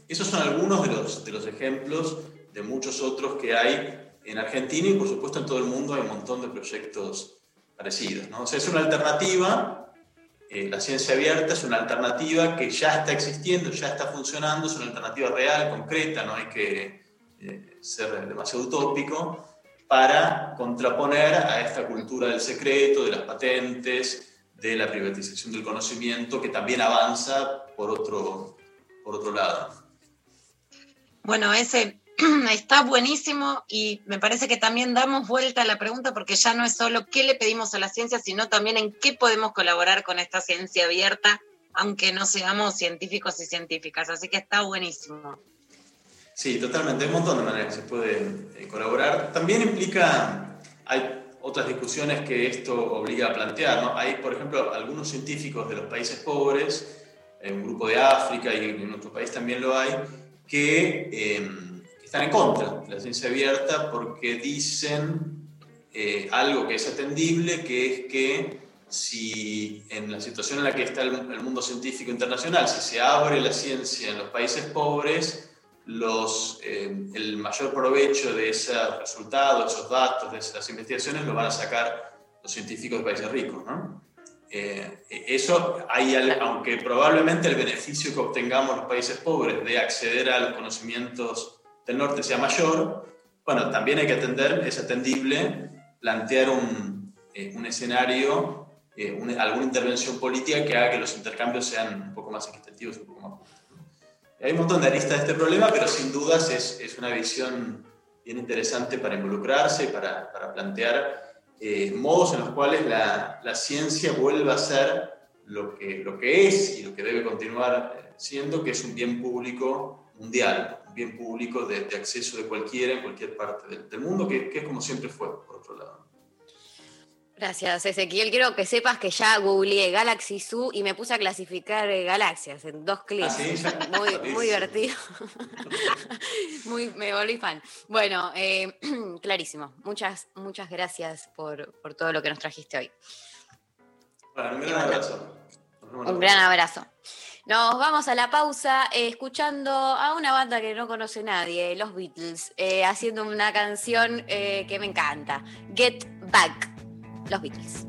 esos son algunos de los, de los ejemplos de muchos otros que hay en Argentina y por supuesto en todo el mundo hay un montón de proyectos es una alternativa, eh, la ciencia abierta es una alternativa que ya está existiendo, ya está funcionando, es una alternativa real, concreta, no hay que eh, ser demasiado utópico, para contraponer a esta cultura del secreto, de las patentes, de la privatización del conocimiento, que también avanza por otro, por otro lado. Bueno, ese está buenísimo y me parece que también damos vuelta a la pregunta porque ya no es solo qué le pedimos a la ciencia, sino también en qué podemos colaborar con esta ciencia abierta, aunque no seamos científicos y científicas. Así que está buenísimo. Sí, totalmente. Hay un montón de maneras que se puede eh, colaborar. También implica, hay otras discusiones que esto obliga a plantear. ¿no? Hay, por ejemplo, algunos científicos de los países pobres, un grupo de África y en nuestro país también lo hay, que eh, están en contra de la ciencia abierta porque dicen eh, algo que es atendible, que es que si en la situación en la que está el, el mundo científico internacional, si se abre la ciencia en los países pobres, los, eh, el mayor provecho de esos resultados, esos datos, de esas investigaciones, lo van a sacar los científicos de países ricos. ¿no? Eh, eso, hay, aunque probablemente el beneficio que obtengamos los países pobres de acceder a los conocimientos del norte sea mayor, bueno, también hay que atender, es atendible plantear un, eh, un escenario, eh, una- alguna intervención política que haga que los intercambios sean un poco más equitativos, un poco más justos. Hay un montón de aristas de este problema, pero sin dudas es, es una visión bien interesante para involucrarse para, para plantear eh, modos en los cuales la, la ciencia vuelva a ser lo que, lo que es y lo que debe continuar eh, siendo, que es un bien público mundial, un bien público de, de acceso de cualquiera en cualquier parte del, del mundo, que, que es como siempre fue, por otro lado. Gracias, Ezequiel. Quiero que sepas que ya googleé Galaxy Zoo y me puse a clasificar eh, galaxias en dos clics. Ah, ¿sí? Muy, muy divertido. muy, me volví fan. Bueno, eh, clarísimo. Muchas, muchas gracias por, por todo lo que nos trajiste hoy. Bueno, un gran abrazo. Un gran abrazo. Nos vamos a la pausa eh, escuchando a una banda que no conoce nadie, los Beatles, eh, haciendo una canción eh, que me encanta, Get Back, los Beatles.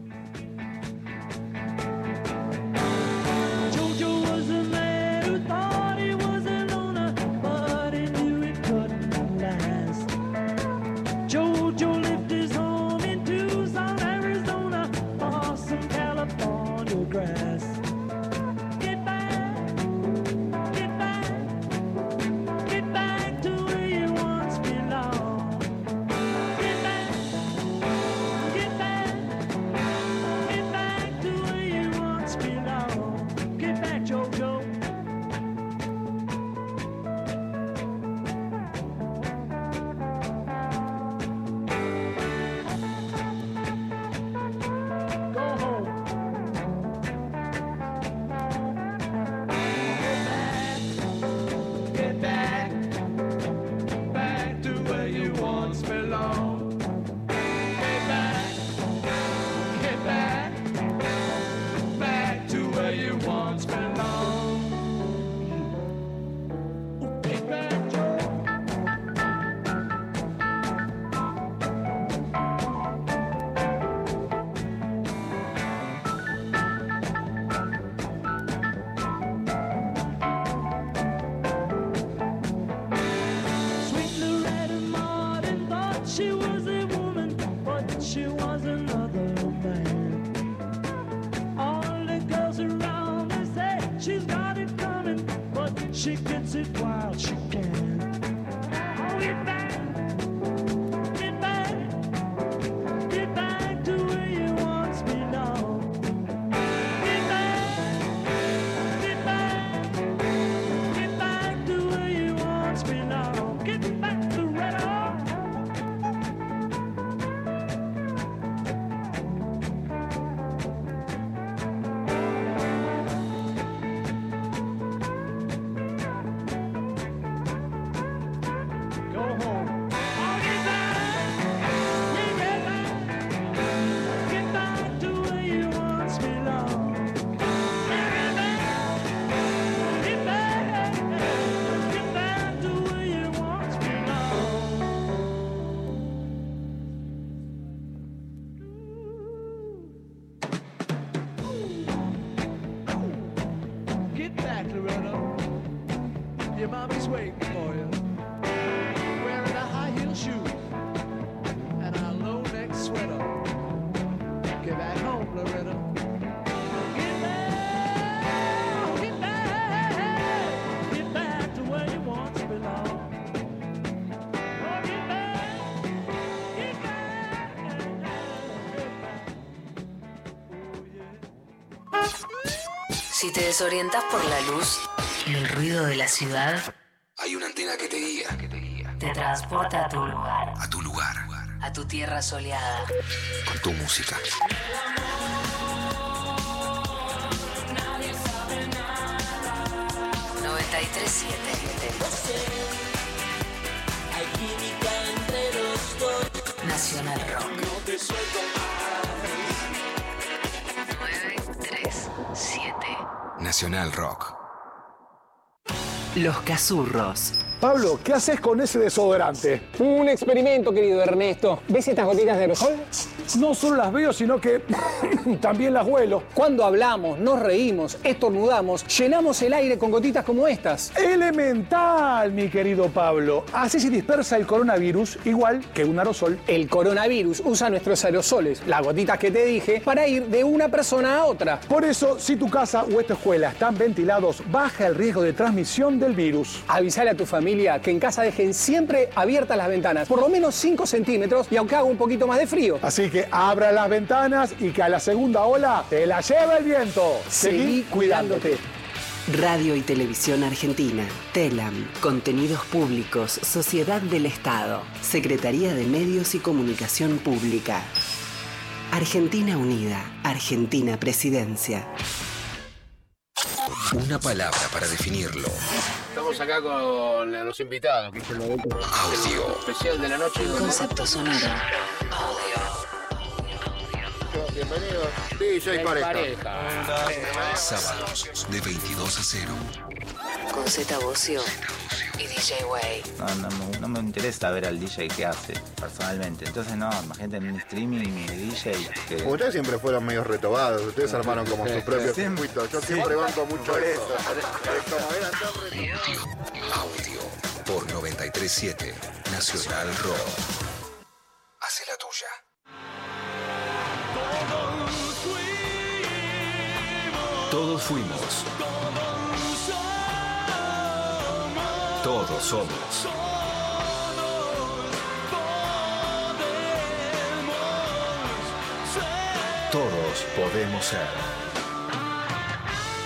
te desorientas por la luz y el ruido de la ciudad, hay una antena que te guía. Que te, guía. te transporta a tu lugar. A tu lugar. A tu tierra soleada. Con tu música. Nadie sabe nada. 937 Nacional Rock. Los Cazurros. Pablo, ¿qué haces con ese desodorante? Un experimento, querido Ernesto. ¿Ves estas gotitas de aerosol? No solo las veo, sino que también las huelo. Cuando hablamos, nos reímos, estornudamos, llenamos el aire con gotitas como estas. Elemental, mi querido Pablo. Así se dispersa el coronavirus igual que un aerosol. El coronavirus usa nuestros aerosoles, las gotitas que te dije, para ir de una persona a otra. Por eso, si tu casa o esta escuela están ventilados, baja el riesgo de transmisión del virus. Avisale a tu familia familia que en casa dejen siempre abiertas las ventanas, por lo menos 5 centímetros y aunque haga un poquito más de frío. Así que abra las ventanas y que a la segunda ola te la lleve el viento. Seguí cuidándote. Radio y Televisión Argentina, TELAM, Contenidos Públicos, Sociedad del Estado, Secretaría de Medios y Comunicación Pública. Argentina Unida, Argentina Presidencia. Una palabra para definirlo. Estamos acá con los invitados, Audio. especial de la noche. Concepto sonoro. Bienvenidos. DJ Pareja. Sábados de 22 a 0. Con Z Bocio y DJ Way. No, no, me- no me interesa ver al DJ que hace, personalmente. Entonces, no, imagínate en un streaming mi DJ que... Ustedes siempre fueron medio retobados, ustedes armaron como sus propios circuitos. Yo siempre banco mucho eso. Audio por 937 Nacional Rock. Hace la tuya. Todos fuimos. Todos somos. Todos podemos ser.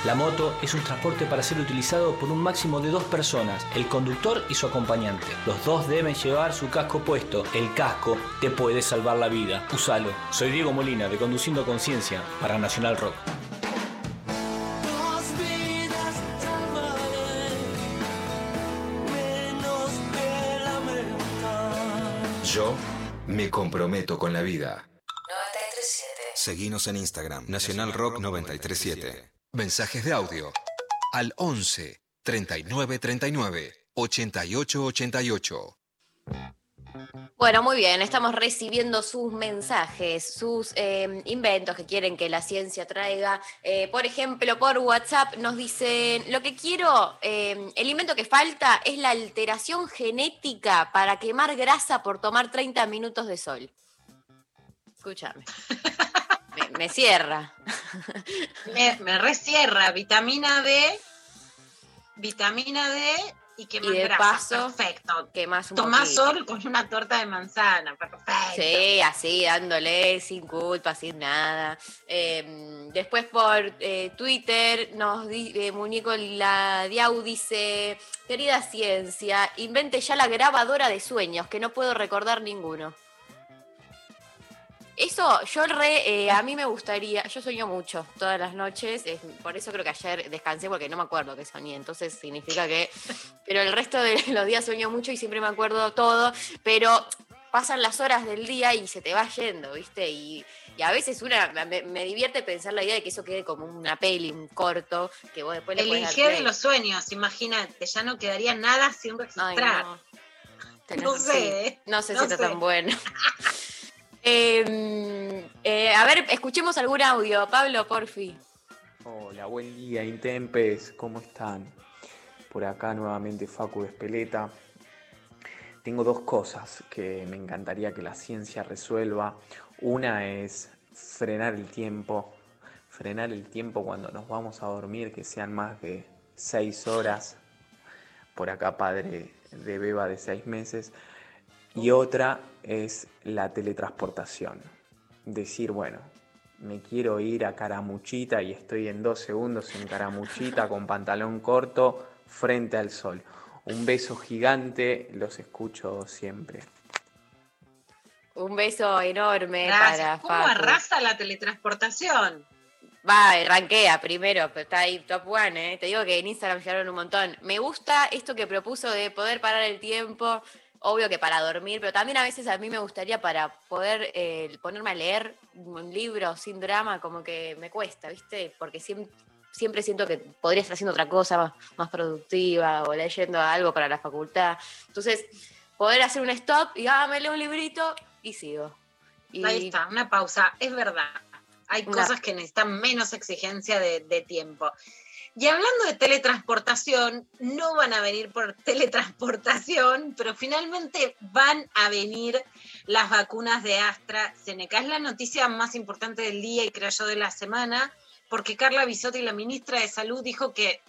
La moto es un transporte para ser utilizado por un máximo de dos personas, el conductor y su acompañante. Los dos deben llevar su casco puesto. El casco te puede salvar la vida. Úsalo. Soy Diego Molina de Conduciendo Conciencia para Nacional Rock. Yo me comprometo con la vida. 937. Seguinos en Instagram, Nacional Rock 937. Mensajes de audio al 11 39 39 88 88. Bueno, muy bien, estamos recibiendo sus mensajes, sus eh, inventos que quieren que la ciencia traiga. Eh, por ejemplo, por WhatsApp nos dicen, lo que quiero, eh, el invento que falta es la alteración genética para quemar grasa por tomar 30 minutos de sol. Escúchame. Me, me cierra. Me, me resierra vitamina D, vitamina D y que Y de paso, Perfecto. quemás un Tomás poquito. sol con una torta de manzana. Perfecto. Sí, así, dándole sin culpa, sin nada. Eh, después por eh, Twitter nos eh, Muñeco la Diau dice, querida ciencia, invente ya la grabadora de sueños, que no puedo recordar ninguno. Eso, yo re, eh, a mí me gustaría, yo sueño mucho todas las noches, es- por eso creo que ayer descansé porque no me acuerdo que soñé, entonces significa que, pero el resto de los días sueño mucho y siempre me acuerdo todo, pero pasan las horas del día y se te va yendo, ¿viste? Y, y a veces una, me, me divierte pensar la idea de que eso quede como una peli, un corto, que vos después le El puedes dar los sueños, imagínate, ya no quedaría nada sin Ay, registrar. no. Tenés- No sé, sí, ¿eh? No sé No si está tan bueno. Eh, eh, a ver, escuchemos algún audio. Pablo, porfi. Hola, buen día, Intempes, ¿cómo están? Por acá nuevamente Facu Espeleta. Tengo dos cosas que me encantaría que la ciencia resuelva. Una es frenar el tiempo, frenar el tiempo cuando nos vamos a dormir, que sean más de seis horas. Por acá padre de beba de seis meses. Y otra es la teletransportación. Decir, bueno, me quiero ir a Caramuchita y estoy en dos segundos en Caramuchita con pantalón corto frente al sol. Un beso gigante, los escucho siempre. Un beso enorme Gracias. para ¿Cómo Facu. arrasa la teletransportación? Va, rankea primero, pero está ahí top one, ¿eh? Te digo que en Instagram llegaron un montón. Me gusta esto que propuso de poder parar el tiempo, obvio que para dormir, pero también a veces a mí me gustaría para poder eh, ponerme a leer un libro sin drama, como que me cuesta, ¿viste? Porque siempre, siempre siento que podría estar haciendo otra cosa más, más productiva o leyendo algo para la facultad. Entonces, poder hacer un stop y, ah, me leo un librito y sigo. Y- Ahí está, una pausa. Es verdad. Hay Una- cosas que necesitan menos exigencia de, de tiempo. Y hablando de teletransportación, no van a venir por teletransportación, pero finalmente van a venir las vacunas de AstraZeneca. Es la noticia más importante del día y creo yo de la semana, porque Carla Bisotti, la ministra de Salud, dijo que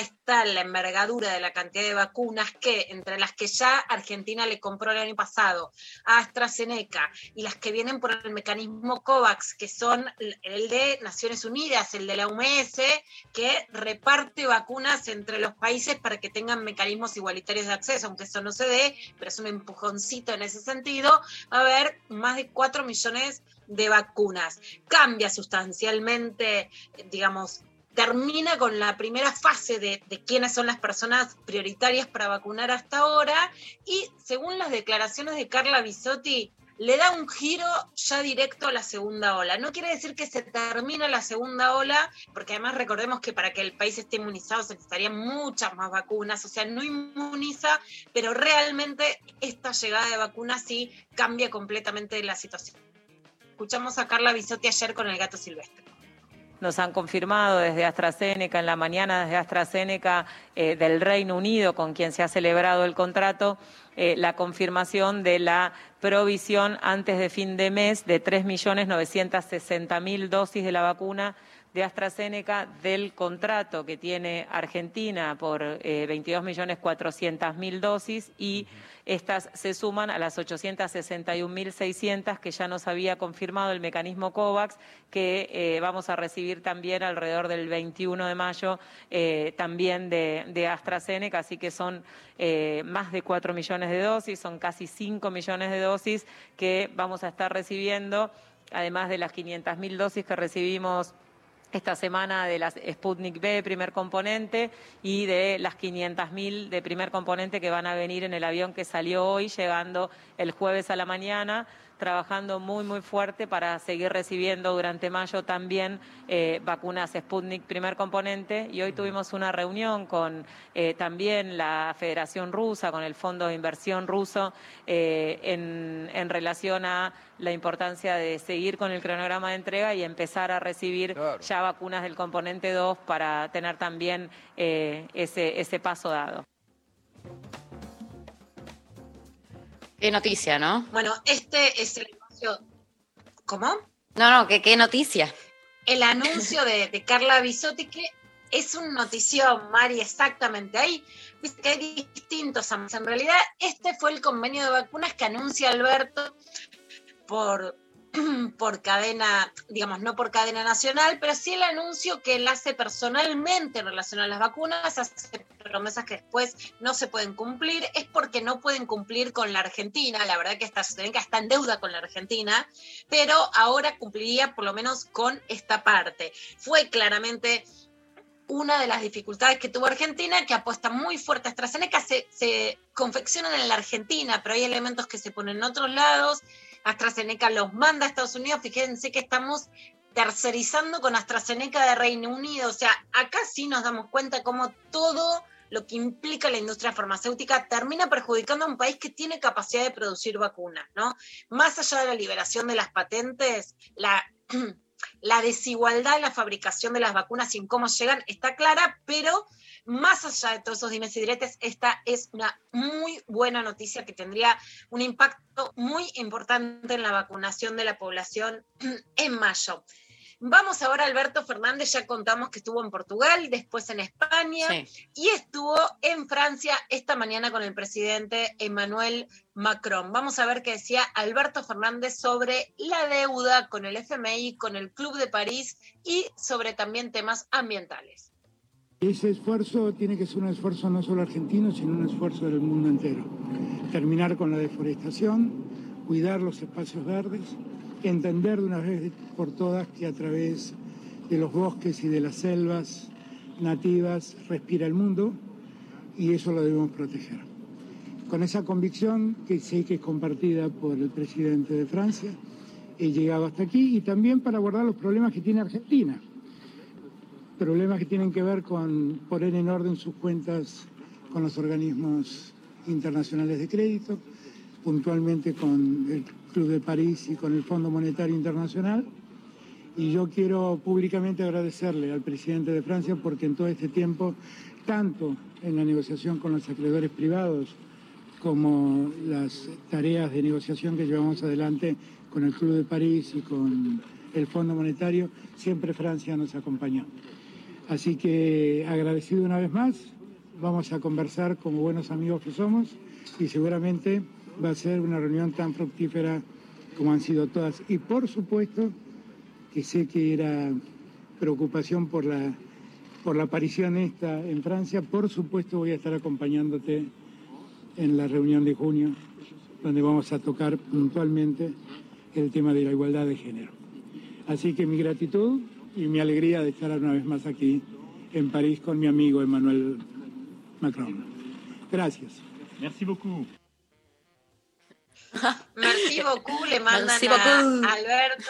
está la envergadura de la cantidad de vacunas que, entre las que ya Argentina le compró el año pasado a AstraZeneca y las que vienen por el mecanismo COVAX, que son el de Naciones Unidas, el de la UMS, que reparte vacunas entre los países para que tengan mecanismos igualitarios de acceso, aunque eso no se dé, pero es un empujoncito en ese sentido, a haber más de 4 millones de vacunas. Cambia sustancialmente, digamos, termina con la primera fase de, quiénes son las personas prioritarias para vacunar hasta ahora y según las declaraciones de Carla Bisotti, le da un giro ya directo a la segunda ola. No quiere decir que se termina la segunda ola, porque además recordemos que para que el país esté inmunizado se necesitarían muchas más vacunas, o sea, no inmuniza, pero realmente esta llegada de vacunas sí cambia completamente la situación. Escuchamos a Carla Bisotti ayer con el gato silvestre. Nos han confirmado desde AstraZeneca, en la mañana desde AstraZeneca eh, del Reino Unido, con quien se ha celebrado el contrato, eh, la confirmación de la provisión antes de fin de mes de 3.960.000 dosis de la vacuna de AstraZeneca del contrato que tiene Argentina por eh, 22.400.000 dosis y estas se suman a las 861.600 que ya nos había confirmado el mecanismo COVAX, que eh, vamos a recibir también alrededor del 21 de mayo, eh, también de, de, AstraZeneca, así que son eh, más de 4 millones de dosis, son casi 5 millones de dosis que vamos a estar recibiendo, además de las 500.000 dosis que recibimos esta semana de las Sputnik B, primer componente, y de las 500.000 de primer componente que van a venir en el avión que salió hoy, llegando el jueves a la mañana trabajando muy, muy fuerte para seguir recibiendo durante mayo también eh, vacunas Sputnik primer componente. Y hoy tuvimos una reunión con eh, también la Federación Rusa, con el Fondo de Inversión Ruso, eh, en, en, relación a la importancia de seguir con el cronograma de entrega y empezar a recibir claro. ya vacunas del componente 2 para tener también ese, ese paso dado. Qué noticia, ¿no? Bueno, este es el anuncio. ¿Cómo? No, no, que qué noticia. El anuncio de, de Carla Bisotti, que es un notición, Mari, exactamente. Ahí dice que hay distintos. En realidad, este fue el convenio de vacunas que anuncia Alberto por por cadena, digamos, no por cadena nacional, pero sí el anuncio que él hace personalmente en relación a las vacunas, hace promesas que después no se pueden cumplir, es porque no pueden cumplir con la Argentina, la verdad que AstraZeneca está en deuda con la Argentina, pero ahora cumpliría por lo menos con esta parte. Fue claramente una de las dificultades que tuvo Argentina, que apuesta muy fuerte a AstraZeneca, se confeccionan en la Argentina, pero hay elementos que se ponen en otros lados, AstraZeneca los manda a Estados Unidos. Fíjense que estamos tercerizando con AstraZeneca de Reino Unido. O sea, acá sí nos damos cuenta cómo todo lo que implica la industria farmacéutica termina perjudicando a un país que tiene capacidad de producir vacunas, ¿no? Más allá de la liberación de las patentes, la, la desigualdad en la fabricación de las vacunas y en cómo llegan está clara, pero más allá de todos esos dimes y diretes, esta es una muy buena noticia que tendría un impacto muy importante en la vacunación de la población en mayo. Vamos ahora, Alberto Fernández, ya contamos que estuvo en Portugal, después en España sí. y estuvo en Francia esta mañana con el presidente Emmanuel Macron. Vamos a ver qué decía Alberto Fernández sobre la deuda con el FMI, con el Club de París y sobre también temas ambientales. Ese esfuerzo tiene que ser un esfuerzo no solo argentino, sino un esfuerzo del mundo entero. Terminar con la deforestación, cuidar los espacios verdes, entender de una vez por todas que a través de los bosques y de las selvas nativas respira el mundo y eso lo debemos proteger. Con esa convicción, que sé que es compartida por el presidente de Francia, he llegado hasta aquí y también para abordar los problemas que tiene Argentina problemas que tienen que ver con poner en orden sus cuentas con los organismos internacionales de crédito, puntualmente con el Club de París y con el Fondo Monetario Internacional. Y yo quiero públicamente agradecerle al presidente de Francia porque en todo este tiempo, tanto en la negociación con los acreedores privados como las tareas de negociación que llevamos adelante con el Club de París y con el Fondo Monetario, siempre Francia nos acompañó. Así que agradecido una vez más, vamos a conversar como buenos amigos que somos y seguramente va a ser una reunión tan fructífera como han sido todas. Y por supuesto que sé que era preocupación por la, por la aparición esta en Francia, por supuesto voy a estar acompañándote en la reunión de junio, donde vamos a tocar puntualmente el tema de la igualdad de género. Así que mi gratitud y mi alegría de estar una vez más aquí en París con mi amigo Emmanuel Macron. Gracias. Merci beaucoup. Merci beaucoup, le mandan Merci a. Alberto.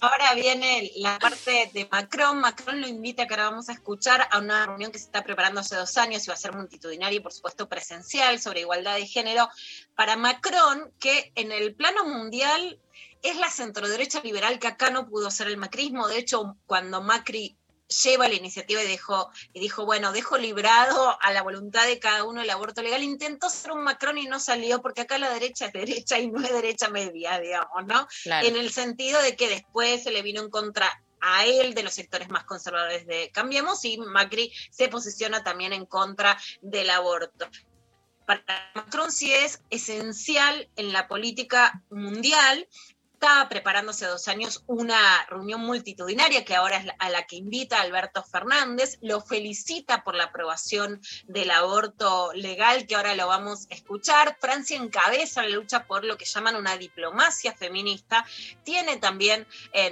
Ahora viene la parte de Macron. Macron lo invita, que ahora vamos a escuchar, a una reunión que se está preparando hace dos años y va a ser multitudinaria y, por supuesto, presencial sobre igualdad de género. Para Macron, que en el plano mundial es la centroderecha liberal que acá no pudo ser el macrismo. De hecho, cuando Macri lleva la iniciativa y dijo, y dijo, bueno, dejo librado a la voluntad de cada uno el aborto legal. Intentó ser un Macron y no salió, porque acá la derecha es derecha y no es derecha media, digamos, ¿no? Claro. En el sentido de que después se le vino en contra a él de los sectores más conservadores de Cambiemos y Macri se posiciona también en contra del aborto. Para Macron sí es esencial en la política mundial estaba preparándose dos años una reunión multitudinaria que ahora es a la que invita Alberto Fernández, lo felicita por la aprobación del aborto legal que ahora lo vamos a escuchar. Francia encabeza la lucha por lo que llaman una diplomacia feminista, tiene también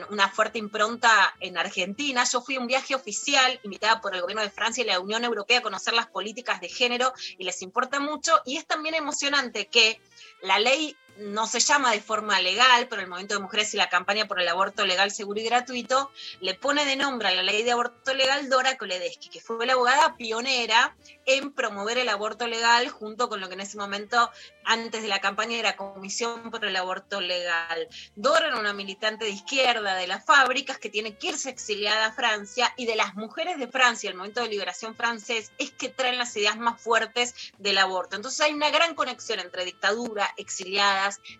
una fuerte impronta en Argentina. Yo fui a un viaje oficial invitada por el gobierno de Francia y la Unión Europea a conocer las políticas de género y les importa mucho y es también emocionante que la ley no se llama de forma legal, pero el Movimiento de Mujeres y la campaña por el aborto legal, seguro y gratuito le pone de nombre a la ley de aborto legal Dora Koledeschi, que fue la abogada pionera en promover el aborto legal junto con lo que en ese momento, antes de la campaña, era Comisión por el Aborto Legal. Dora era una militante de izquierda de las fábricas que tiene que irse exiliada a Francia y de las mujeres de Francia, el momento de liberación francés, es que traen las ideas más fuertes del aborto. Entonces hay una gran conexión entre dictadura,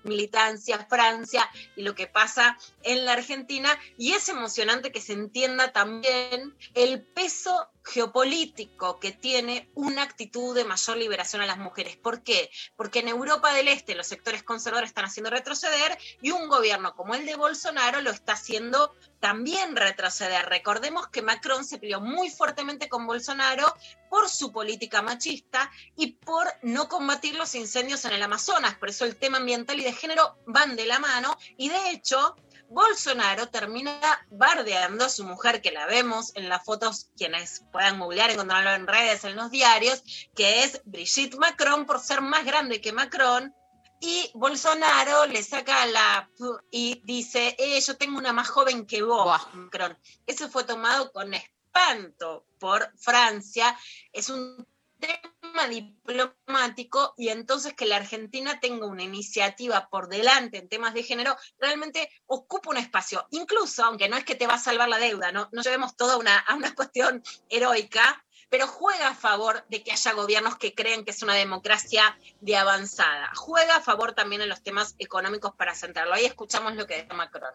militancia, Francia y lo que pasa en la Argentina. Y es emocionante que se entienda también el peso geopolítico que tiene una actitud de mayor liberación a las mujeres. ¿Por qué? Porque en Europa del Este los sectores conservadores están haciendo retroceder y un gobierno como el de Bolsonaro lo está haciendo también retroceder. Recordemos que Macron se peleó muy fuertemente con Bolsonaro por su política machista y por no combatir los incendios en el Amazonas. Por eso el tema ambiental y de género van de la mano y de hecho Bolsonaro termina bardeando a su mujer, que la vemos en las fotos, quienes puedan googlear, encontrarlo en redes, en los diarios, que es Brigitte Macron por ser más grande que Macron. Y Bolsonaro le saca la y dice, eh, yo tengo una más joven que vos, Macron. Eso fue tomado con espanto por Francia. Es un tema diplomático y entonces que la Argentina tenga una iniciativa por delante en temas de género realmente ocupa un espacio. Incluso, aunque no es que te va a salvar la deuda, no, no llevemos todo a una, a una cuestión heroica, pero juega a favor de que haya gobiernos que creen que es una democracia de avanzada. Juega a favor también en los temas económicos para centrarlo. Ahí escuchamos lo que dice Macron.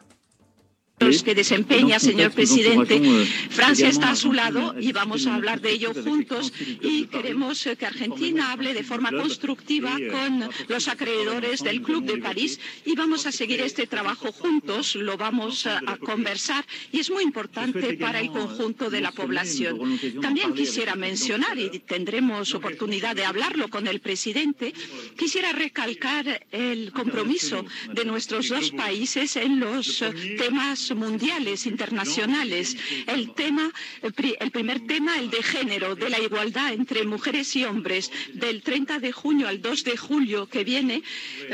Que desempeña, señor presidente. Francia está a su lado y vamos a hablar de ello juntos y queremos eh, que Argentina hable de forma constructiva con los acreedores del Club de París y vamos a seguir este trabajo juntos, lo vamos a, conversar y es muy importante para el conjunto de la población. También quisiera mencionar, y tendremos oportunidad de hablarlo con el presidente, quisiera recalcar el compromiso de nuestros dos países en los eh, temas mundiales, internacionales. El tema, el, pri- el primer tema, el de género, de la igualdad entre mujeres y hombres. Del 30 de junio al 2 de julio que viene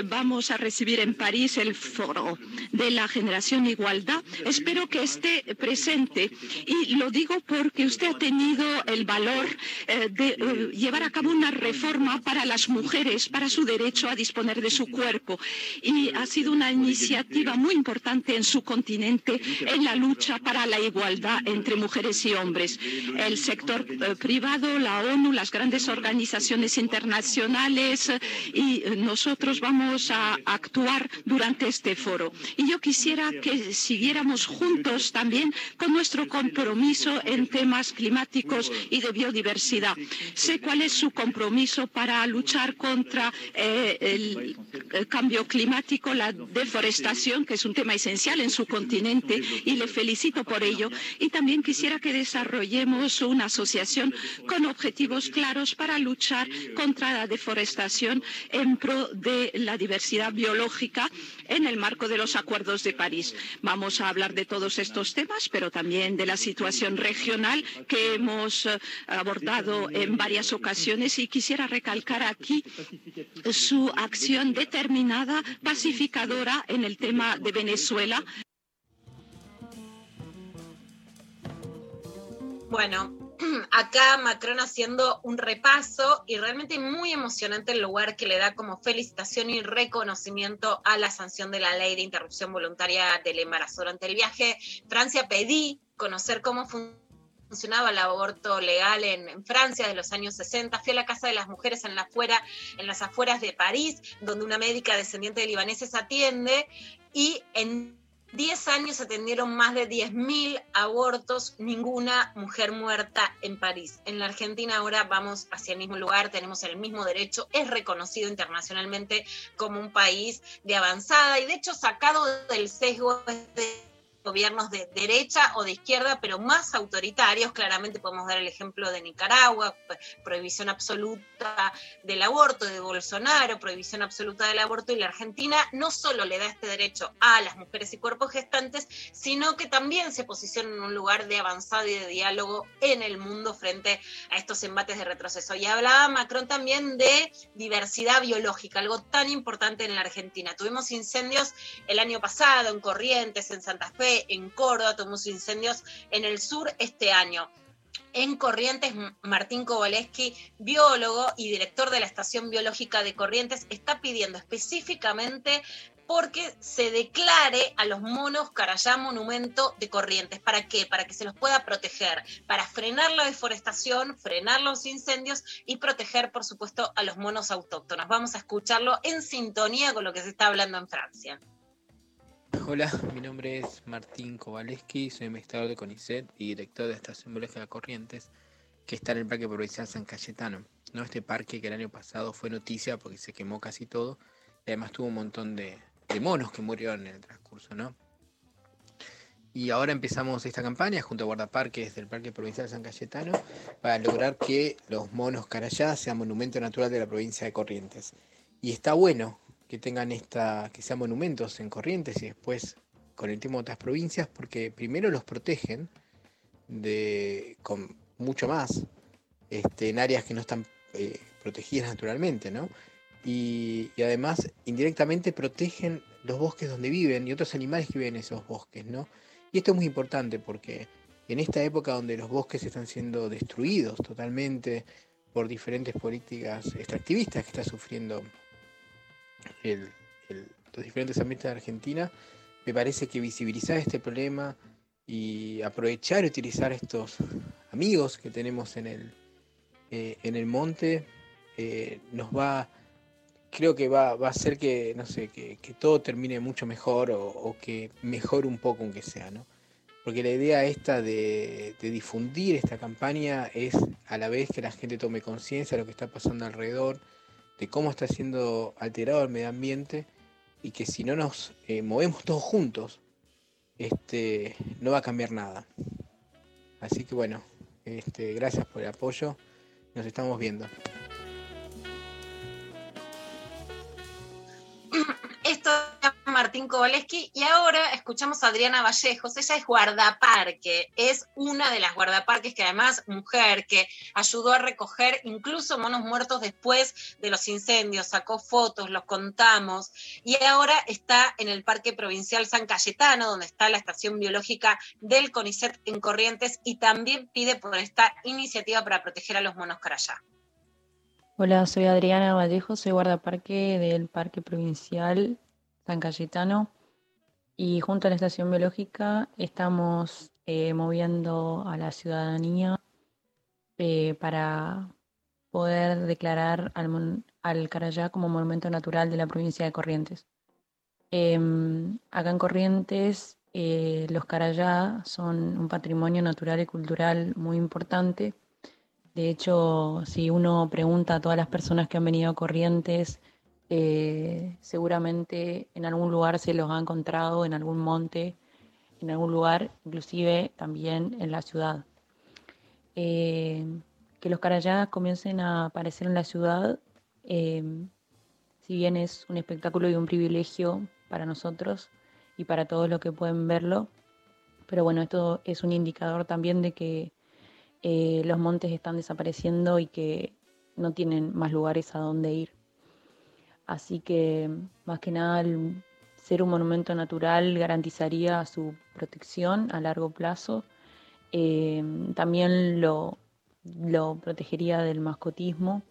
vamos a recibir en París el foro de la generación igualdad. Espero que esté presente y lo digo porque usted ha tenido el valor eh, de eh, llevar a cabo una reforma para las mujeres, para su derecho a disponer de su cuerpo y ha sido una iniciativa muy importante en su continente en la lucha para la igualdad entre mujeres y hombres. El sector eh, privado, la ONU, las grandes organizaciones internacionales y eh, nosotros vamos a actuar durante este foro. Y yo quisiera que siguiéramos juntos también con nuestro compromiso en temas climáticos y de biodiversidad. Sé cuál es su compromiso para luchar contra eh, el cambio climático, la deforestación, que es un tema esencial en su continente, y le felicito por ello. Y también quisiera que desarrollemos una asociación con objetivos claros para luchar contra la deforestación en pro de la diversidad biológica en el marco de los acuerdos de París. Vamos a hablar de todos estos temas, pero también de la situación regional que hemos eh, abordado en varias ocasiones y quisiera recalcar aquí su acción determinada, pacificadora en el tema de Venezuela. Bueno, acá Macron haciendo un repaso y realmente muy emocionante el lugar que le da como felicitación y reconocimiento a la sanción de la ley de interrupción voluntaria del embarazo. Durante el viaje Francia pedí conocer cómo funcionaba el aborto legal en, Francia de los años 60. Fui a la Casa de las Mujeres en, la afuera, en las afueras de París, donde una médica descendiente de libaneses atiende y en 10 años atendieron más de 10.000 abortos, ninguna mujer muerta en París. En la Argentina ahora vamos hacia el mismo lugar, tenemos el mismo derecho, es reconocido internacionalmente como un país de avanzada y de hecho sacado del sesgo de gobiernos de derecha o de izquierda, pero más autoritarios. Claramente podemos dar el ejemplo de Nicaragua, prohibición absoluta del aborto, de Bolsonaro, prohibición absoluta del aborto, y la Argentina no solo le da este derecho a las mujeres y cuerpos gestantes, sino que también se posiciona en un lugar de avanzado y de diálogo en el mundo frente a estos embates de retroceso. Y hablaba Macron también de diversidad biológica, algo tan importante en la Argentina. Tuvimos incendios el año pasado en Corrientes, en Santa Fe, en Córdoba, tuvimos incendios en el sur este año. En Corrientes, Martín Kowaleski, biólogo y director de la Estación Biológica de Corrientes, está pidiendo específicamente porque se declare a los monos Carayá monumento de Corrientes. ¿Para qué? Para que se los pueda proteger, para frenar la deforestación, frenar los incendios y proteger, por supuesto, a los monos autóctonos. Vamos a escucharlo en sintonía con lo que se está hablando en Francia. Hola, mi nombre es Martín Kowaleski, soy investigador de CONICET y director de la Estación Biológica de Corrientes, que está en el Parque Provincial San Cayetano. ¿no? Este parque que el año pasado fue noticia porque se quemó casi todo y además tuvo un montón de, de monos que murieron en el transcurso, ¿no? Y ahora empezamos esta campaña junto a guardaparques del Parque Provincial San Cayetano para lograr que los monos carayá sean monumento natural de la provincia de Corrientes. Y está bueno que tengan esta, que sean monumentos en Corrientes y después con el tema de otras provincias, porque primero los protegen de, con mucho más este, en áreas que no están eh, protegidas naturalmente, ¿no? Y, y, además indirectamente protegen los bosques donde viven y otros animales que viven en esos bosques, ¿no? Y esto es muy importante porque en esta época donde los bosques están siendo destruidos totalmente por diferentes políticas extractivistas que está sufriendo el, el, los diferentes ambientes de Argentina, me parece que visibilizar este problema y aprovechar y utilizar estos amigos que tenemos en el, eh, en el monte eh, nos va, creo que va, va a hacer que, no sé, que, que todo termine mucho mejor o, o, que mejore un poco aunque sea, ¿no? Porque la idea esta de, de difundir esta campaña es a la vez que la gente tome conciencia de lo que está pasando alrededor, de cómo está siendo alterado el medio ambiente y que si no nos eh, movemos todos juntos, este, no va a cambiar nada. Así que bueno, este, gracias por el apoyo, nos estamos viendo. Martín y ahora escuchamos a Adriana Vallejos. Ella es guardaparque, es una de las guardaparques que además mujer que ayudó a recoger incluso monos muertos después de los incendios, sacó fotos, los contamos y ahora está en el Parque Provincial San Cayetano, donde está la estación biológica del CONICET en Corrientes y también pide por esta iniciativa para proteger a los monos carayá. Hola, soy Adriana Vallejo, soy guardaparque del Parque Provincial San Cayetano. Y junto a la estación biológica estamos eh, moviendo a la ciudadanía eh, para poder declarar al, Carayá como monumento natural de la provincia de Corrientes. Em, acá en Corrientes, eh, los Carayá son un patrimonio natural y cultural muy importante. De hecho, si uno pregunta a todas las personas que han venido a Corrientes, eh, seguramente en algún lugar se los ha encontrado, en algún monte, en algún lugar, inclusive también en la ciudad. Eh, que los Carayá comiencen a aparecer en la ciudad, eh, si bien es un espectáculo y un privilegio para nosotros y para todos los que pueden verlo, pero bueno, esto es un indicador también de que los montes están desapareciendo y que no tienen más lugares a donde ir. Así que más que nada el ser un monumento natural garantizaría su protección a largo plazo. Eh, también lo, lo protegería del mascotismo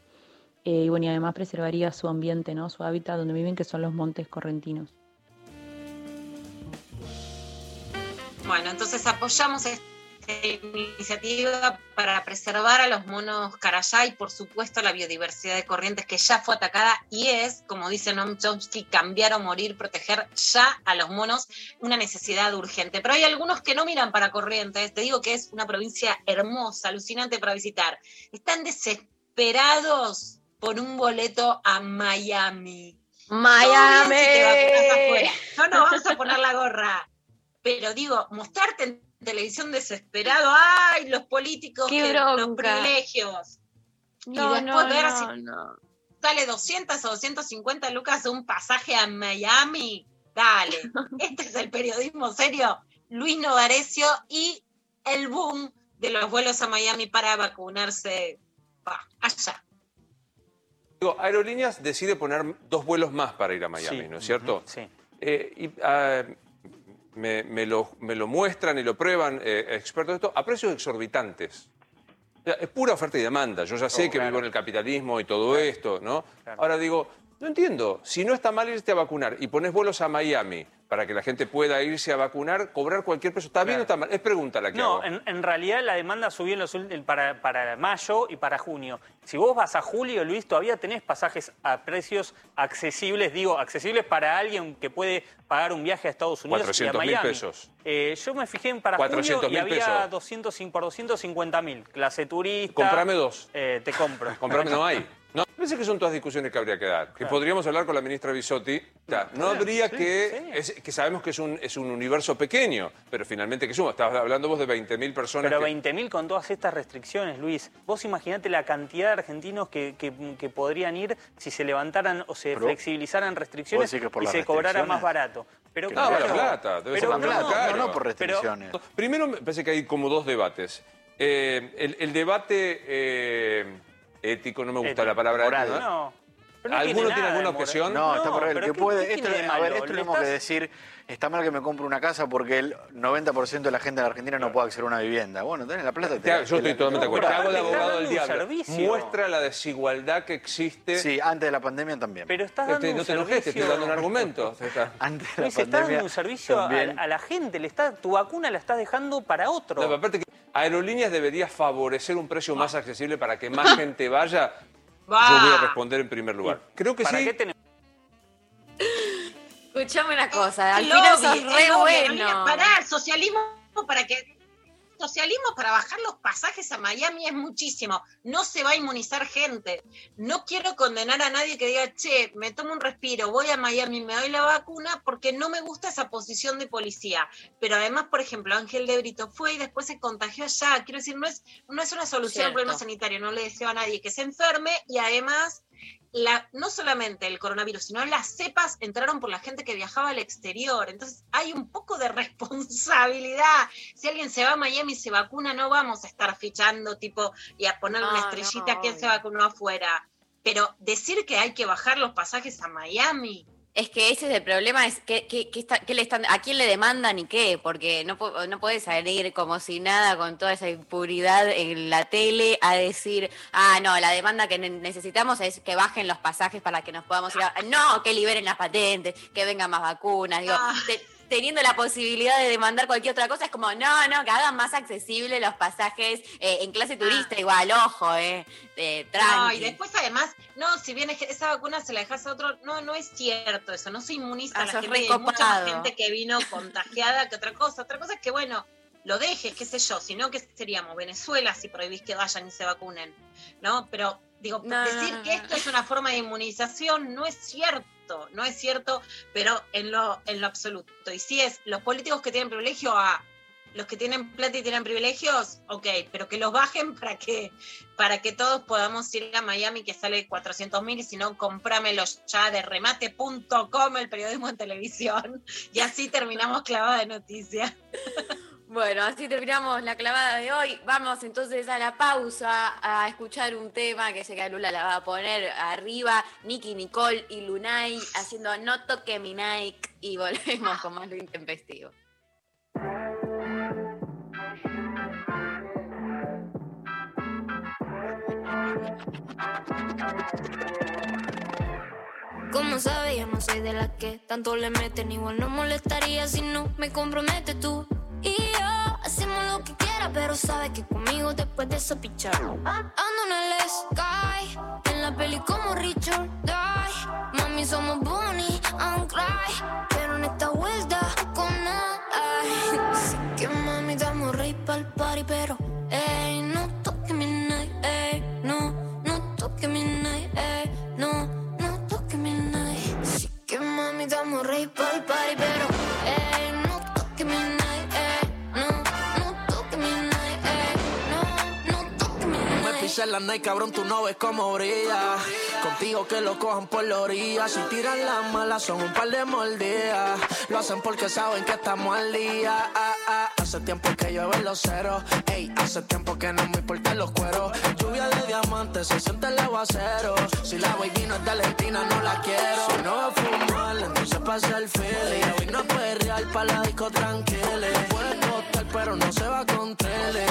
eh, y bueno, y además preservaría su ambiente, ¿no? su hábitat donde viven, que son los montes correntinos. Bueno, entonces apoyamos iniciativa para preservar a los monos carayá y por supuesto la biodiversidad de Corrientes que ya fue atacada y es, como dice Noam Chomsky, cambiar o morir, proteger ya a los monos, una necesidad urgente. Pero hay algunos que no miran para Corrientes, te digo que es una provincia hermosa, alucinante para visitar. Están desesperados por un boleto a Miami. Miami. Si te afuera. No nos vamos a poner la gorra. Pero digo, mostrarte en televisión desesperado, ay, los políticos, que- los privilegios. No, y después no, ver no, si no. sale 200 o 250 lucas un pasaje a Miami. Dale, este es el periodismo serio. Luis Novarecio y el boom de los vuelos a Miami para vacunarse va, allá. Digo, Aerolíneas decide poner dos vuelos más para ir a Miami, Sí. ¿no es cierto? Sí. Eh, y, ah, me, me lo, me lo muestran y lo prueban eh, expertos de esto a precios exorbitantes. O sea, es pura oferta y demanda. Yo ya sé Oh, que claro. vivo en el capitalismo y todo esto, ¿no? Ahora digo, no entiendo. Si no está mal irte a vacunar y pones vuelos a Miami para que la gente pueda irse a vacunar, cobrar cualquier precio, ¿está bien o está mal? Es pregunta la que No, hago. en, en realidad la demanda subió en los para, para mayo y para junio. Si vos vas a julio, Luis, todavía tenés pasajes a precios accesibles, digo, accesibles para alguien que puede pagar un viaje a Estados Unidos y a 400 mil Miami. pesos. Eh, yo me fijé en para 400 junio y había pesos. 200, y- por 250 mil. Clase turista. Comprame dos. Eh, te compro. Comprarme no hay. No, me parece que son todas discusiones que habría que dar. Que podríamos hablar con la ministra Bisotti. O sea, no habría sí, que. es- que sabemos que es un, es un universo pequeño, pero finalmente que suma. Estabas hablando vos de 20.000 personas. Pero que- 20.000 con todas estas restricciones, Luis. Vos imaginate la cantidad de argentinos que, que- que podrían ir si se levantaran o se Pero- flexibilizaran restricciones ¿Vos decís que por y se cobrara más barato. Pero claro, no, la plata, debe ser pero más no, caro. No, no por Pero- restricciones. Primero, me parece que hay como dos debates. Eh, el, el debate eh, ético, no me gusta Ético. la palabra Moral. ético, No. pero no ¿Alguno tiene nada alguna objeción? No, está por el que ¿qué- puede. qué Esto, a ver, esto lo tenemos que decir. Está mal que me compre una casa porque el 90% de la gente de la Argentina no puede acceder a una vivienda. Bueno, tenés la plata. te Te hago- yo te la- estoy totalmente de acuerdo. Te hago de abogado del diablo. servicio. Muestra la desigualdad que existe. Sí, antes de la pandemia también. Pero estás dando Este, un no te enojes, te estoy dando un argumento. Antes de la Luis, estás pandemia. dando un servicio a, también. a la gente. Le está, tu vacuna la estás dejando para otro. No, aparte que Aerolíneas debería favorecer un precio más accesible para que más gente vaya. Va. Yo voy a responder en primer lugar. Creo que ¿Para sí. qué tenemos? Escuchame una cosa, al final el re bueno. Pará, socialismo para que. Socialismo para bajar los pasajes a Miami es muchísimo. No se va a inmunizar gente. No quiero condenar a nadie que diga, che, me tomo un respiro, voy a Miami, me doy la vacuna, porque no me gusta esa posición de policía. Pero además, por ejemplo, Ángel de Brito fue y después se contagió allá. Quiero decir, no es, no es una solución al Cierto. problema sanitario. No le deseo a nadie que se enferme y además la, no solamente el coronavirus, sino las cepas entraron por la gente que viajaba al exterior. Entonces hay un poco de responsabilidad. Si alguien se va a Miami y se vacuna, no vamos a estar fichando tipo y a ponerle una Ah, estrellita no, a quien se vacunó afuera. Pero decir que hay que bajar los pasajes a Miami. Es que ese es el problema, es que, que- que está- que le están, a quién le demandan y qué, porque no, no puedes salir como si nada con toda esa impunidad en la tele a decir, ah, no, la demanda que ne- necesitamos es que bajen los pasajes para que nos podamos ir a... No, que liberen las patentes, que vengan más vacunas. Digo, Ah. te- teniendo la posibilidad de demandar cualquier otra cosa, es como, no, no, que hagan más accesibles los pasajes eh, en clase turista, igual, ojo, eh, eh, No, y después además, no, si bien es que esa vacuna se la dejas a otro, no, no es cierto eso, no se inmuniza Ah, a la gente, hay mucha más gente que vino contagiada que otra cosa. Otra cosa es que, bueno, lo dejes, qué sé yo, si no, ¿qué seríamos? Venezuela si prohibís que vayan y se vacunen, ¿no? Pero, digo, No, decir no, no, que esto es una forma de inmunización no es cierto, no es cierto, pero en lo, en lo absoluto. Y si es los políticos que tienen privilegio a los que tienen plata y tienen privilegios, ok, pero que los bajen para que, para que todos podamos ir a Miami, que sale 400 mil, si no, comprámelos ya de remate.com, el periodismo en televisión, y así terminamos clavada de noticias. Bueno, así terminamos la clavada de hoy. Vamos entonces a la pausa a escuchar un tema que sé que Lula la va a poner arriba. Nicky Nicole y Lunay haciendo No toque mi Nike. Y volvemos con más lo intempestivo. Como sabes, yo no soy de las que tanto le meten. Igual no molestaría si no me comprometes tú. Y hacemos lo que quiera, pero sabes que conmigo después de eso pichar. Ando en el sky, en la peli como Richard Die. Mami, somos Bonnie and Clyde, pero en esta vuelta con ay. Así que mami, damos rey pa'l party, pero pises la cabrón, tú no ves cómo brilla. Contigo que lo cojan por la orilla. Si tiran las malas, son un par de mordidas. Lo hacen porque saben que estamos al día. Ah, ah. Hace tiempo que llueven los ceros. Ey, hace tiempo que no me importan los cueros. Lluvia de diamantes, se siente el aguacero. Si la baby no es de Argentina, no la quiero. Si no va a fumar, entonces pasa el feeling. Hoy no puede real para la disco tranquila. Pero no se va con tele.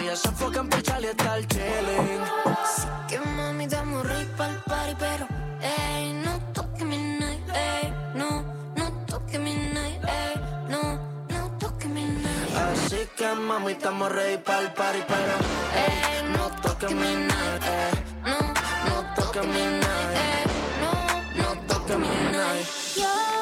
Ella se enfoca en pichar y estar chilling. Así que mami, damos rey pa'l party, pero ey, no toque mi night, ey, no, no toque mi night, ey, no, no toque mi night. Así que mami, estamos ready para el party, pero ey, no toques mi night, ey, no, no toques mi night, ey, no, no toques mi night.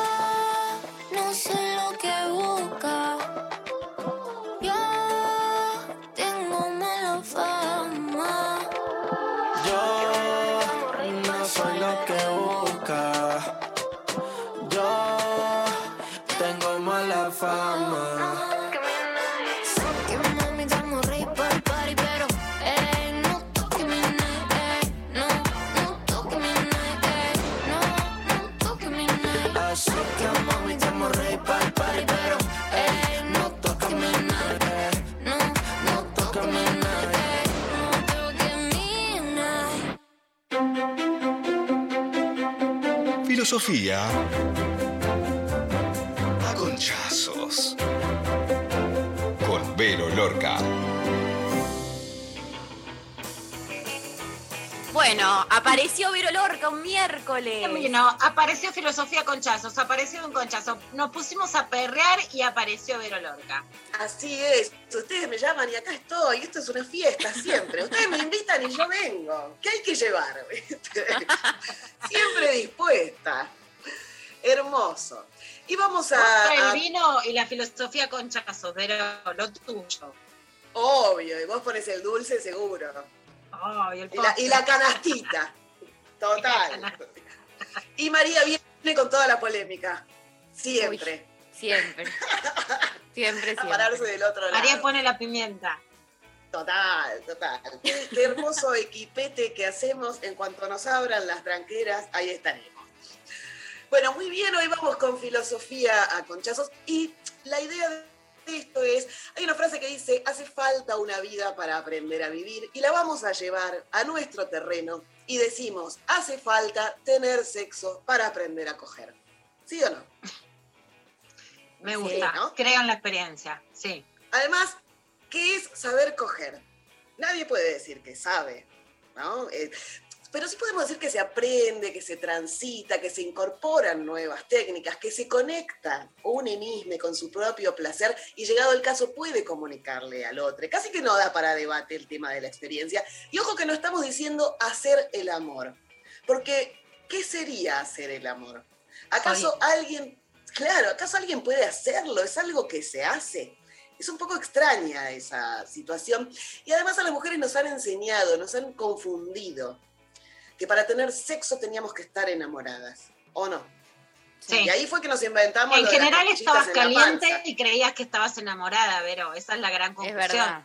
Mala fama. Que mami, damos rey pa'l party, pero ey, no toque mi night, ey, no, no toque mi night, ey, no, no toque mi night. Así que mami, estamos ready para el party, pero ey, no toques mi night, ey, no, no toques mi night. toque mi night. Filosofía Con Vero Lorca. Bueno, apareció Vero Lorca un miércoles. Bueno, apareció Filosofía Conchazos, apareció un conchazo. Nos pusimos a perrear y apareció Vero Lorca. Así es, ustedes me llaman y acá estoy, esto es una fiesta siempre. Ustedes me invitan y yo vengo. ¿Qué hay que llevar? siempre dispuesta. Hermoso. Y vamos a... el a- vino y la filosofía Conchazos, pero lo tuyo. Obvio, y vos pones el dulce seguro. Ay, el Y la, y la canastita. Total. Y María viene con toda la polémica. Siempre. Siempre. Siempre, A pararse del otro lado. María pone la pimienta. Total, total. Qué, qué hermoso equipete que hacemos en cuanto nos abran las tranqueras, ahí estaremos. Bueno, muy bien, hoy vamos con filosofía a conchazos y la idea de esto es, hay una frase que dice, hace falta una vida para aprender a vivir y la vamos a llevar a nuestro terreno y decimos, hace falta tener sexo para aprender a coger. ¿Sí o no? Me Sí, gusta. ¿no? Creo en la experiencia. Sí. Además, ¿qué es saber coger? Nadie puede decir que sabe, ¿no? Eh, pero sí podemos decir que se aprende, que se transita, que se incorporan nuevas técnicas, que se conecta une mismo con su propio placer y llegado el caso puede comunicarle al otro. Casi que no da para debate el tema de la experiencia. Y ojo que no estamos diciendo hacer el amor, porque ¿qué sería hacer el amor? ¿Acaso alguien, claro, acaso alguien puede hacerlo? Es algo que se hace. Es un poco extraña esa situación. Y además a las mujeres nos han enseñado, nos han confundido que para tener sexo teníamos que estar enamoradas, ¿o no? Sí. Y ahí fue que nos inventamos. En lo de las general estabas en la caliente panza. y creías que estabas enamorada, Vero. Esa es la gran confusión. verdad.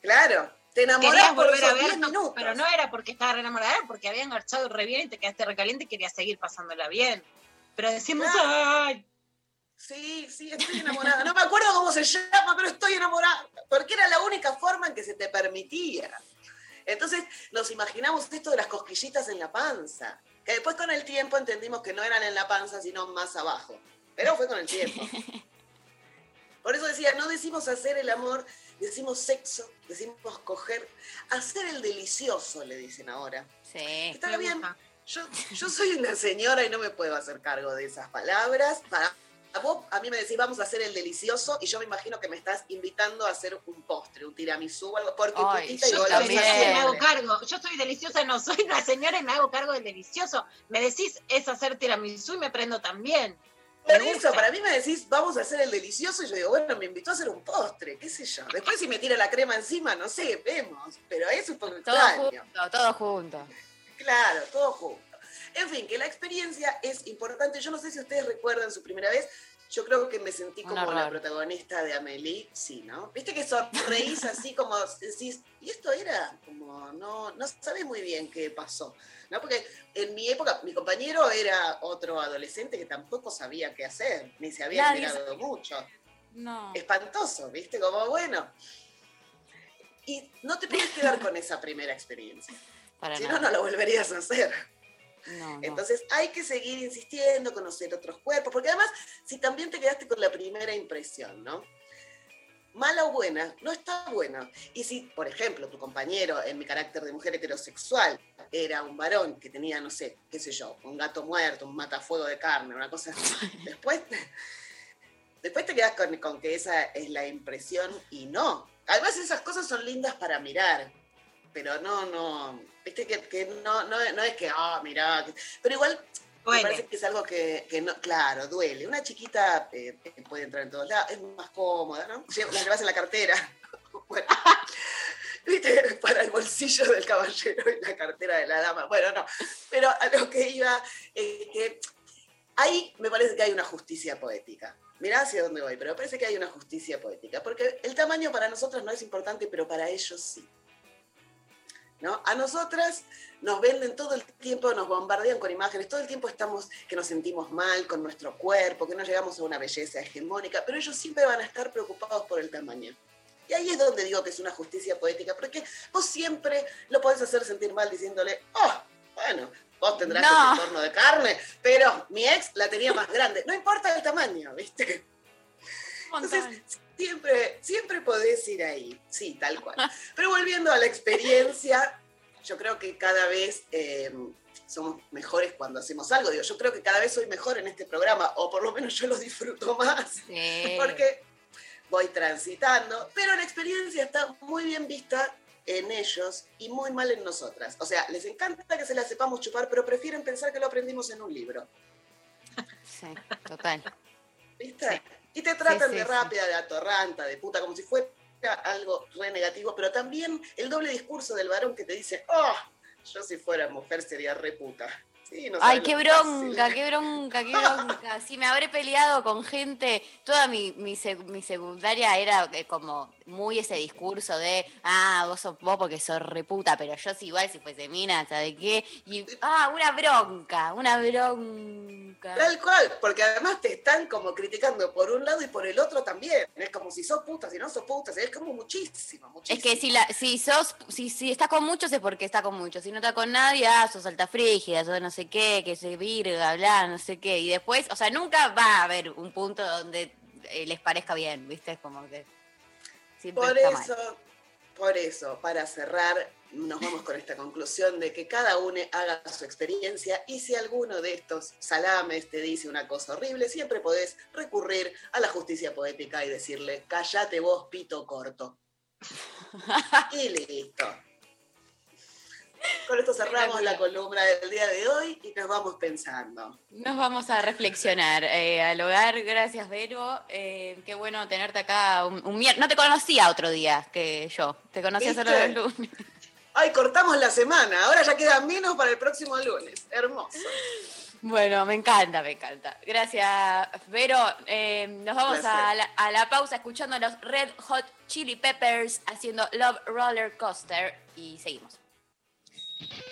Claro, te enamorás por volver a ver, 10 no, minutos. pero no era porque estabas re enamorada, era porque habían garchado re bien y te quedaste recaliente y querías seguir pasándola bien. Pero decimos, Claro. ay, Sí, sí, estoy enamorada. No me acuerdo cómo se llama, pero estoy enamorada. Porque era la única forma en que se te permitía. Entonces nos imaginamos esto de las cosquillitas en la panza. Que después con el tiempo entendimos que no eran en la panza, sino más abajo. Pero fue con el tiempo. Por eso decía, no decimos hacer el amor, decimos sexo, decimos coger. Hacer el delicioso, le dicen ahora. Sí. Está bien. Yo, yo soy una señora y no me puedo hacer cargo de esas palabras. Para vos, a mí me decís, vamos a hacer el delicioso, y yo me imagino que me estás invitando a hacer un postre, un tiramisú o algo, porque Ay, putita y yo bola soy se deliciosa y me hago cargo. Yo soy deliciosa, no soy una señora y me hago cargo del delicioso. Me decís es hacer tiramisú y me prendo también. Me eso, para mí me decís, vamos a hacer el delicioso, y yo digo, bueno, me invitó a hacer un postre, qué sé yo. Después si me tira la crema encima, no sé, vemos, pero es un poco Todo extraño. junto, todo junto. Claro, todo junto. En fin, que la experiencia es importante. Yo no sé si ustedes recuerdan su primera vez. Yo creo que me sentí como la protagonista de Amelie, sí, ¿no? Viste que sonreís así como decís, y esto era como, no, no sabés muy bien qué pasó, ¿no? Porque en mi época, mi compañero era otro adolescente que tampoco sabía qué hacer, ni se había Nadie enterado mucho. No. Espantoso, ¿viste? Como, bueno. Y no te puedes quedar con esa primera experiencia. Para si no, nada. no lo volverías a hacer. No, no. Entonces hay que seguir insistiendo, conocer otros cuerpos, porque además, si también te quedaste con la primera impresión, ¿no? Mala o buena, no está buena. Y si, por ejemplo, tu compañero, en mi carácter de mujer heterosexual, era un varón que tenía, no sé, qué sé yo, un gato muerto, un matafuego de carne, una cosa así, después, después te quedas con, con que esa es la impresión y no. Además, esas cosas son lindas para mirar, pero no, no, viste que, que no, no, no es que, ah, mirá, que- pero igual me parece que es algo que, que no, claro, duele. Una chiquita eh, puede entrar en todos lados, es más cómoda, ¿no? La llevas en la cartera. Bueno, viste, para el bolsillo del caballero y la cartera de la dama. Bueno, no, pero a lo que iba, eh, que ahí me parece que hay una justicia poética. Mirá hacia dónde voy, pero me parece que hay una justicia poética, porque el tamaño para nosotros no es importante, pero para ellos sí. ¿No? A nosotras nos venden todo el tiempo, nos bombardean con imágenes, todo el tiempo estamos que nos sentimos mal con nuestro cuerpo, que no llegamos a una belleza hegemónica, pero ellos siempre van a estar preocupados por el tamaño. Y ahí es donde digo que es una justicia poética, porque vos siempre lo podés hacer sentir mal diciéndole, oh, bueno, vos tendrás No. ese torno de carne, pero mi ex la tenía más grande. No importa el tamaño, ¿viste? Entonces, siempre, siempre podés ir ahí, sí, tal cual. Pero volviendo a la experiencia, yo creo que cada vez eh, somos mejores cuando hacemos algo. Digo, yo creo que cada vez soy mejor en este programa, o por lo menos yo lo disfruto más, Sí. porque voy transitando, pero la experiencia está muy bien vista en ellos y muy mal en nosotras. O sea, les encanta que se la sepamos chupar, pero prefieren pensar que lo aprendimos en un libro. Sí, total. ¿Viste? Y te tratan Sí, sí, de rápida, de atorranta, de puta, como si fuera algo re negativo, pero también el doble discurso del varón que te dice, oh, yo si fuera mujer sería re puta. Sí, no Ay, qué bronca, fácil. qué bronca, qué bronca. Sí, me habré peleado con gente. Toda mi, mi, mi secundaria era eh, como muy ese discurso de, ah, vos sos vos porque sos reputa, pero yo sí igual si fuese mina, ¿sabes qué? Y, ah, una bronca, una bronca. Tal cual, porque además te están como criticando por un lado y por el otro también. Es como si sos puta, si no sos puta, es como muchísimo, muchísimo. Es que si, la, si sos, si, si estás con muchos es porque está con muchos. Si no está con nadie, ah, sos alta frígida, sos no sé qué, que se virga, bla, no sé qué. Y después, o sea, nunca va a haber un punto donde eh, les parezca bien, ¿viste? Es como que siempre Por está mal. eso, por eso, para cerrar, nos vamos con esta conclusión de que cada uno haga su experiencia y si alguno de estos salames te dice una cosa horrible, siempre podés recurrir a la justicia poética y decirle, cállate vos, pito corto. y listo. Con esto cerramos la columna del día de hoy y nos vamos pensando. Nos vamos a reflexionar eh, al hogar. Gracias, Vero. Eh, qué bueno tenerte acá un, un No te conocía otro día que yo. Te conocía solo los lunes. Ay, cortamos la semana. Ahora ya queda menos para el próximo lunes. Hermoso. Bueno, me encanta, me encanta. Gracias, Vero. Eh, nos vamos a la, a la pausa escuchando a los Red Hot Chili Peppers haciendo Love Roller Coaster y seguimos. You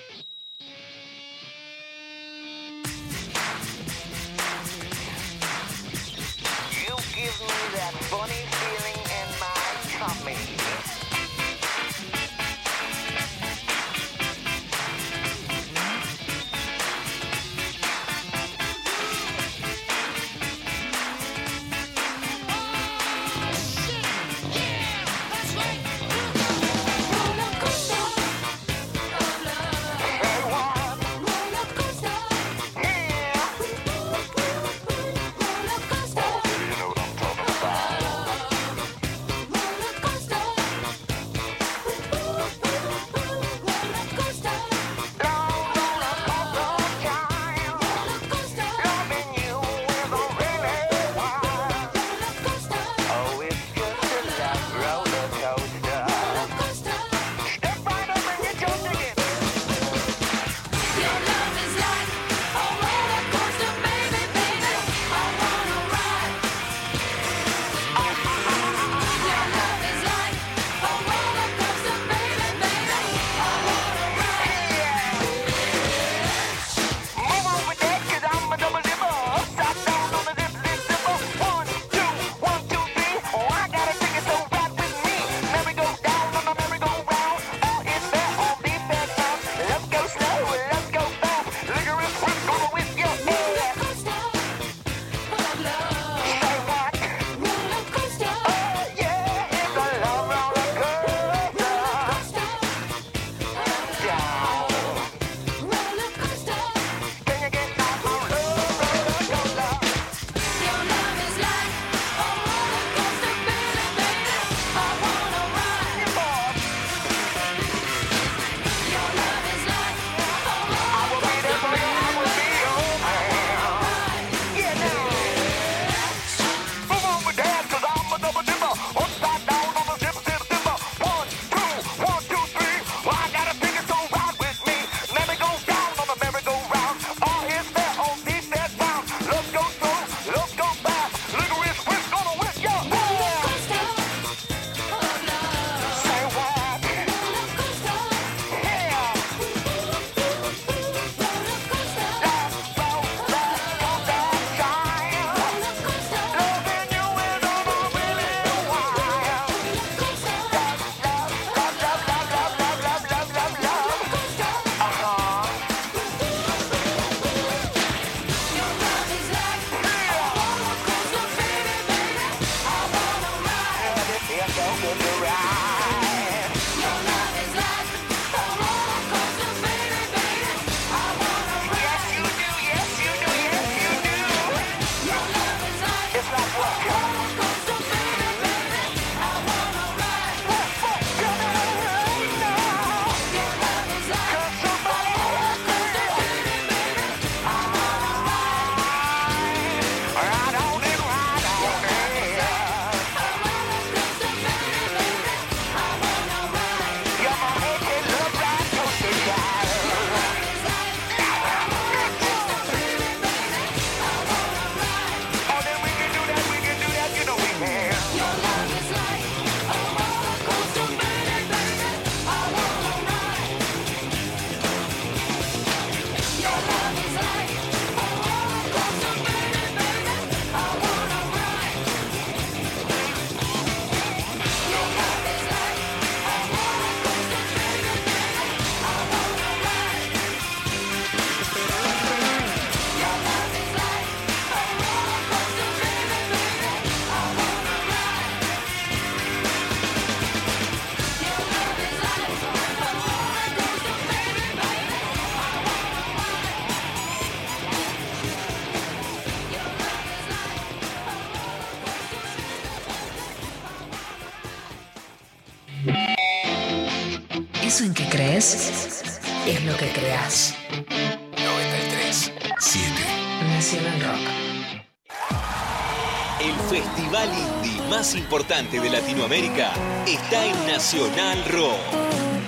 importante de Latinoamérica está en Nacional Rock.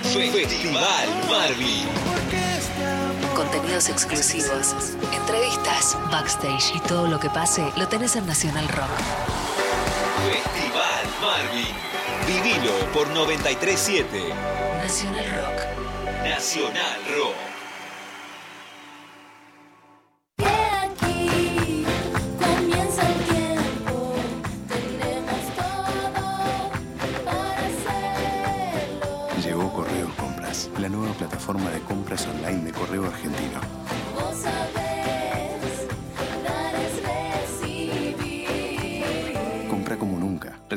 Festival Marvin. Contenidos exclusivos, entrevistas, backstage y todo lo que pase lo tenés en Nacional Rock. Festival Marvin. Vivilo por 937 Nacional Rock. Nacional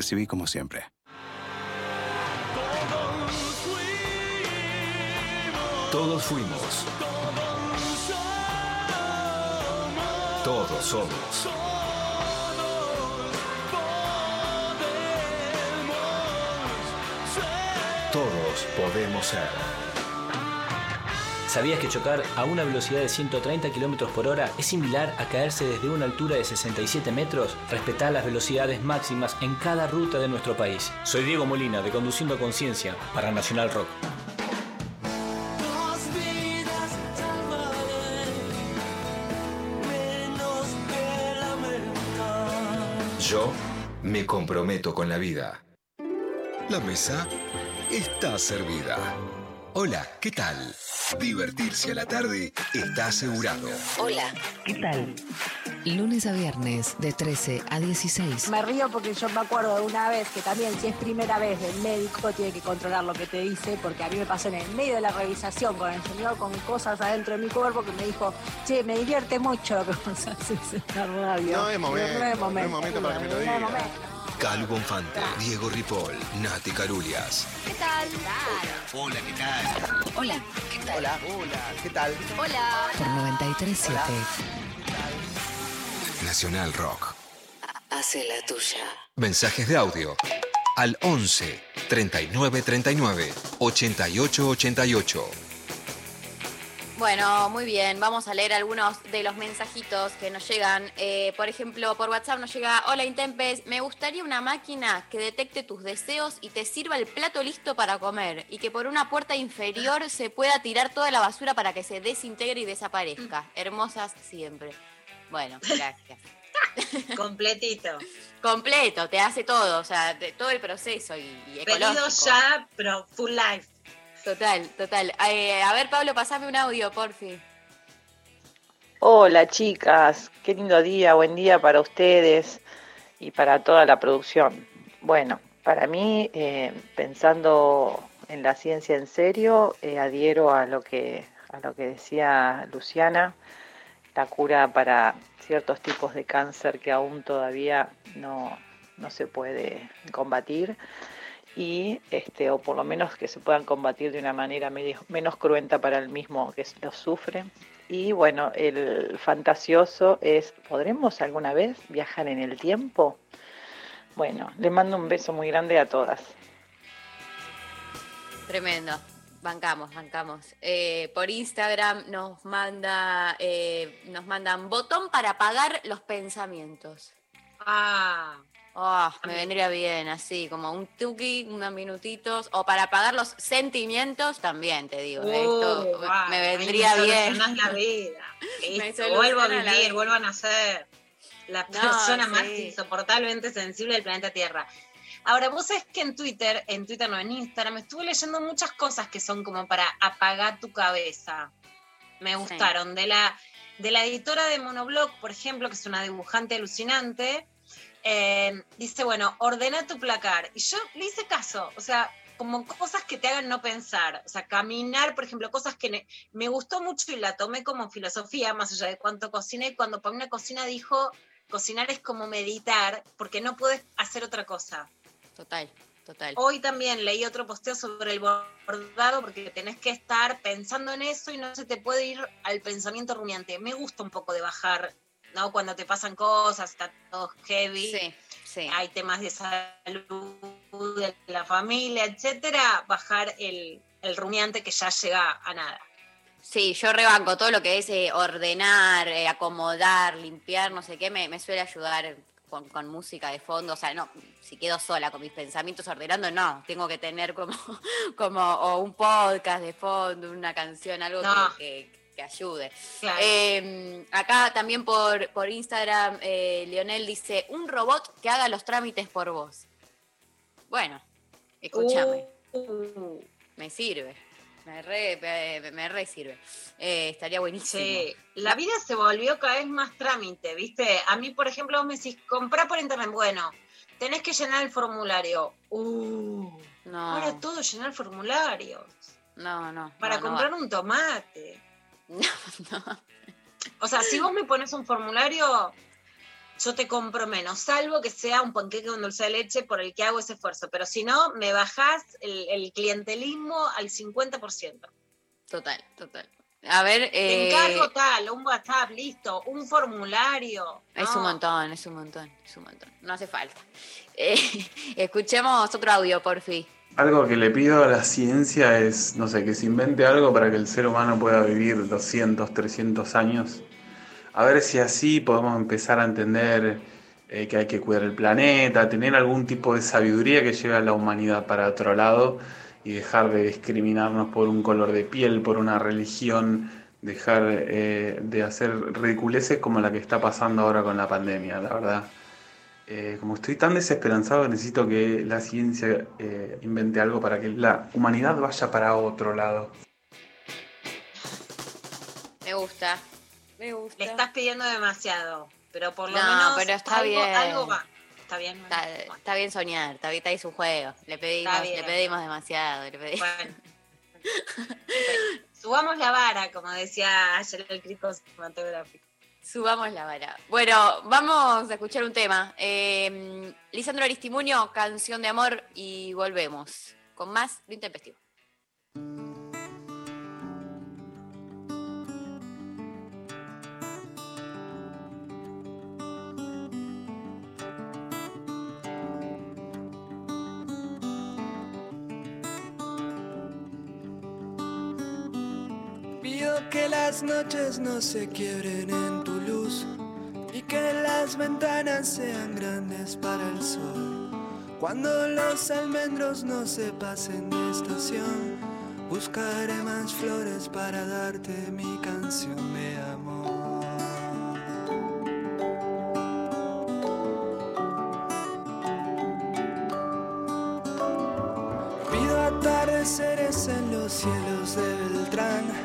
recibí como siempre. Todos fuimos. Todos somos. Todos podemos ser. ¿Sabías que chocar a una velocidad de 130 km por hora es similar a caerse desde una altura de 67 metros? Respetá las velocidades máximas en cada ruta de nuestro país. Soy Diego Molina de Conduciendo Conciencia para Nacional Rock. Dos vidas salvaré, menos que lamentar. Yo me comprometo con la vida. La mesa está servida. Hola, ¿qué tal? Divertirse a la tarde está asegurado. Hola, ¿qué tal? Lunes a viernes de 13 a 16. Me río porque yo me acuerdo de una vez que también si es primera vez el médico tiene que controlar lo que te dice, porque a mí me pasó en el medio de la revisación con el señor con cosas adentro de mi cuerpo que me dijo, che, me divierte mucho lo que vos haces en la radio. No es momento, No es no es momento para que me lo no es momento. Calu Bonfante, Diego Ripoll, Nati Carulias. ¿Qué tal? Hola, ¿qué tal? Hola, ¿qué tal? Hola, hola, ¿qué tal? Hola. Por 937. Nacional Rock. Hace la tuya. Mensajes de audio al 11 39 39 88 88. Bueno, muy bien. Vamos a leer algunos de los mensajitos que nos llegan. Eh, por ejemplo, por WhatsApp nos llega, hola Intempes, me gustaría una máquina que detecte tus deseos y te sirva el plato listo para comer y que por una puerta inferior se pueda tirar toda la basura para que se desintegre y desaparezca. Hermosas siempre. Bueno, gracias. Completito. Completo, te hace todo, o sea, de- todo el proceso y, y ecológico. Pedido ya, pero full life. Total, total. Eh, a ver, Pablo, pasame un audio, porfi. Hola chicas, qué lindo día, buen día para ustedes y para toda la producción. Bueno, para mí, eh, pensando en la ciencia en serio, eh, adhiero a lo que a lo que decía Luciana, la cura para ciertos tipos de cáncer que aún todavía no, no se puede combatir y este o por lo menos que se puedan combatir de una manera medio- menos cruenta para el mismo que los sufre. Y bueno, el fantasioso es, ¿podremos alguna vez viajar en el tiempo? Bueno, le mando un beso muy grande a todas. Tremendo. Bancamos, bancamos. Eh, por Instagram nos manda, eh, nos mandan botón para apagar los pensamientos. Ah. Oh, me vendría bien, así, como un tuki, unos minutitos. O para apagar los sentimientos también, te digo. eh, esto me vendría me bien. la vida. Listo, vuelvo a vivir, vuelvo a nacer. La No, persona más sí. insoportablemente sensible del planeta Tierra. Ahora, vos sabés que en Twitter, en Twitter no, en Instagram, estuve leyendo muchas cosas que son como para apagar tu cabeza. Me gustaron. De la, de la editora de Monoblock, por ejemplo, que es una dibujante alucinante, eh, dice, bueno, ordena tu placar. Y yo le hice caso, o sea, como cosas que te hagan no pensar, o sea, caminar, por ejemplo, cosas que me gustó mucho y la tomé como filosofía, más allá de cuánto cociné, cuando para una cocina dijo, cocinar es como meditar, porque no puedes hacer otra cosa. Total, total. Hoy también leí otro posteo sobre el bordado, porque tenés que estar pensando en eso y no se te puede ir al pensamiento rumiante. Me gusta un poco de bajar, ¿no? Cuando te pasan cosas, está todo heavy. Sí, Hay temas de salud de la familia, etcétera, bajar el, el rumiante que ya llega a nada. Sí, yo rebanco todo lo que es eh, ordenar, eh, acomodar, limpiar, no sé qué, me, me suele ayudar con, con música de fondo. O sea, no, si quedo sola con mis pensamientos ordenando, no, tengo que tener como, como o un podcast de fondo, una canción, algo que- No. que, que ayude. Claro. Eh, acá también por, por Instagram, eh, Leonel dice, un robot que haga los trámites por vos. Bueno, escúchame. Uh, Me sirve. Me re, me, me re sirve. Eh, estaría buenísimo. Sí, la vida se volvió cada vez más trámite, ¿viste? A mí, por ejemplo, vos me decís, comprá por internet. Bueno, tenés que llenar el formulario. Uh, No. ahora todo llenar formularios. No, no. Para no, comprar un tomate. O sea, si vos me pones un formulario, yo te compro menos, salvo que sea un panqueque con dulce de leche por el que hago ese esfuerzo. Pero si no, me bajás el, el clientelismo al 50%. Total, total. A ver, Te eh, encargo tal, un WhatsApp, listo, un formulario. es No. un montón, es un montón, es un montón. No hace falta. Eh, escuchemos otro audio, por fin. Algo que le pido a la ciencia es, no sé, que se invente algo para que el ser humano pueda vivir 200, 300 años. A ver si así podemos empezar a entender eh, que hay que cuidar el planeta, tener algún tipo de sabiduría que lleve a la humanidad para otro lado y dejar de discriminarnos por un color de piel, por una religión, dejar eh, de hacer ridiculeces como la que está pasando ahora con la pandemia, la verdad. Eh, como estoy tan desesperanzado, necesito que la ciencia eh, invente algo para que la humanidad vaya para otro lado. Me gusta, me gusta. Le estás pidiendo demasiado, pero por lo No, menos pero está algo, bien. algo va. Está bien. Está, está bien soñar, está bien, está ahí su juego. Le pedimos, le demasiado, le pedimos. Bueno. Subamos la vara, como decía ayer el crítico cinematográfico. Subamos la vara. Bueno, vamos a escuchar un tema. Eh, Lisandro Aristimuño, Canción de Amor, y volvemos con más Lo Intempestivo. Pido que las noches no se quiebren en tu y que las ventanas sean grandes para el sol. Cuando los almendros no se pasen de estación, buscaré más flores para darte mi canción de amor. Pido atardeceres en los cielos de Beltrán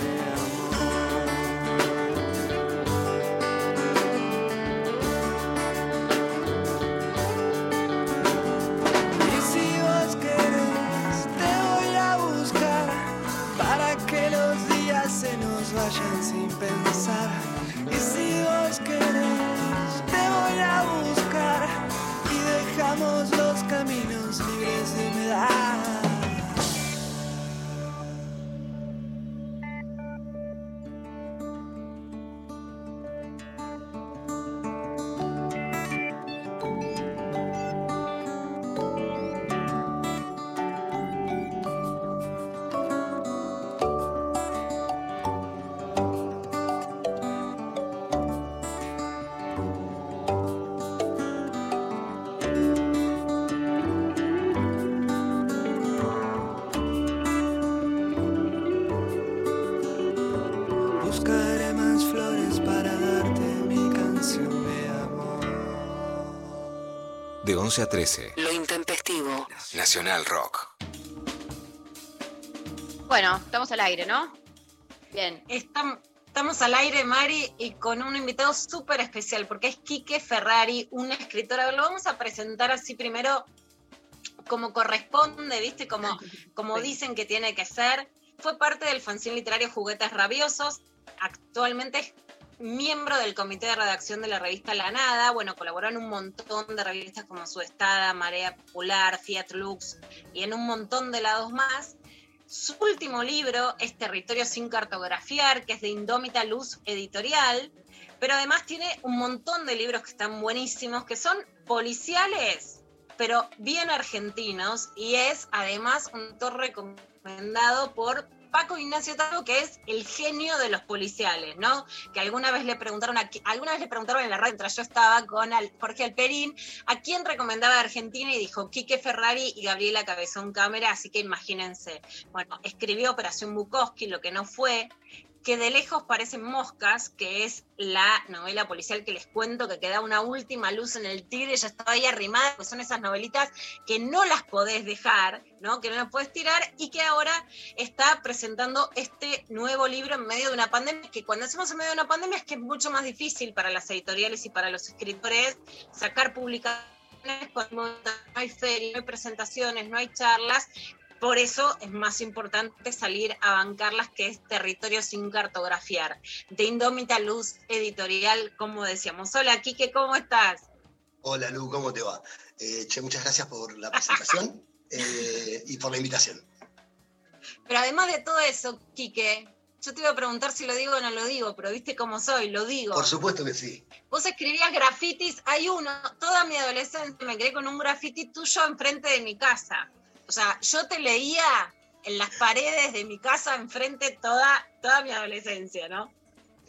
se nos vayan sin pensar. Y si vos querés, te voy a buscar y dejamos los caminos libres de humedad. 11 a 13. Lo intempestivo. Nacional Rock. Bueno, estamos al aire, ¿no? Bien. Estamos, estamos al aire, Mari, y con un invitado súper especial, porque es Quique Ferrari, un escritor. A ver, lo vamos a presentar así primero como corresponde, ¿viste? Como, como dicen que tiene que ser. Fue parte del fanzine literario Juguetes Rabiosos. Actualmente es miembro del comité de redacción de la revista La Nada. Bueno, colaboró en un montón de revistas como Su Estada, Marea Popular, Fiat Lux y en un montón de lados más. Su último libro es Territorio sin cartografiar, que es de Indómita Luz Editorial, pero además tiene un montón de libros que están buenísimos, que son policiales, pero bien argentinos, y es además un autor recomendado por Paco Ignacio Tago, que es el genio de los policiales, ¿no? Que alguna vez le preguntaron, a, alguna vez le preguntaron en la radio, mientras yo estaba con Jorge Alperín, a quién recomendaba Argentina y dijo Quique Ferrari y Gabriela Cabezón Cámara, así que imagínense. Bueno, escribió Operación Bukowski, lo que no fue, que de lejos parecen moscas, que es la novela policial que les cuento, que queda una última luz en el tigre, ya estaba ahí arrimada, que son esas novelitas que no las podés dejar, ¿no? que no las podés tirar, y que ahora está presentando este nuevo libro en medio de una pandemia, que cuando hacemos en medio de una pandemia es que es mucho más difícil para las editoriales y para los escritores sacar publicaciones cuando no hay ferias, no hay presentaciones, no hay charlas, por eso es más importante salir a bancarlas que es territorio sin cartografiar. De Indómita Luz Editorial, como decíamos. Hola, Quique, ¿cómo estás? Hola, Lu, ¿cómo te va? Eh, che, muchas gracias por la presentación eh, y por la invitación. Pero además de todo eso, Quique, yo te iba a preguntar si lo digo o no lo digo, pero viste cómo soy, lo digo. Por supuesto que sí. Vos escribías grafitis, hay uno, toda mi adolescencia me quedé con un grafiti tuyo enfrente de mi casa. O sea, yo te leía en las paredes de mi casa enfrente toda, toda mi adolescencia, ¿no?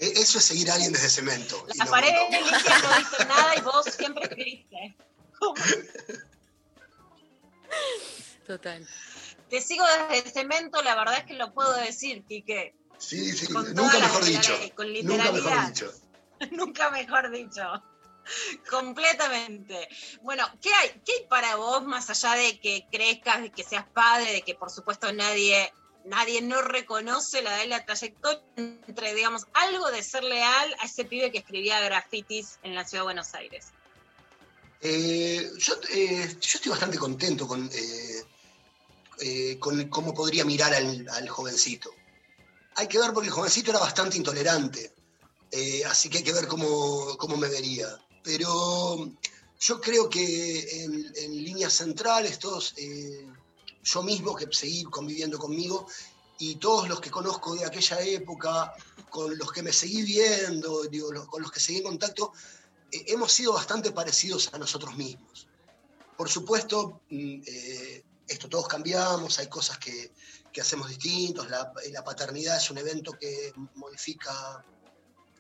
E, eso es seguir a alguien desde cemento. Las paredes no, no. no dicen nada y vos siempre escribiste. Total. Te sigo desde cemento, la verdad es que lo puedo decir, Quique. Sí, sí, nunca mejor dicho. Con nunca mejor dicho. nunca mejor dicho. Completamente. Bueno, ¿qué hay, ¿qué hay para vos más allá de que crezcas, de que seas padre, de que por supuesto nadie, nadie no reconoce la la trayectoria entre, digamos, algo de ser leal a ese pibe que escribía grafitis en la ciudad de Buenos Aires? Eh, yo, eh, yo, estoy bastante contento con, eh, con cómo podría mirar al, al, jovencito. Hay que ver porque el jovencito era bastante intolerante, así que hay que ver cómo, cómo me vería pero yo creo que en, líneas centrales, todos, eh, yo mismo que seguí conviviendo conmigo y todos los que conozco de aquella época, con los que me seguí viendo, con los que seguí en contacto, eh, hemos sido bastante parecidos a nosotros mismos. Por supuesto, mm, eh, esto todos cambiamos, hay cosas que, hacemos distintos, la paternidad es un evento que modifica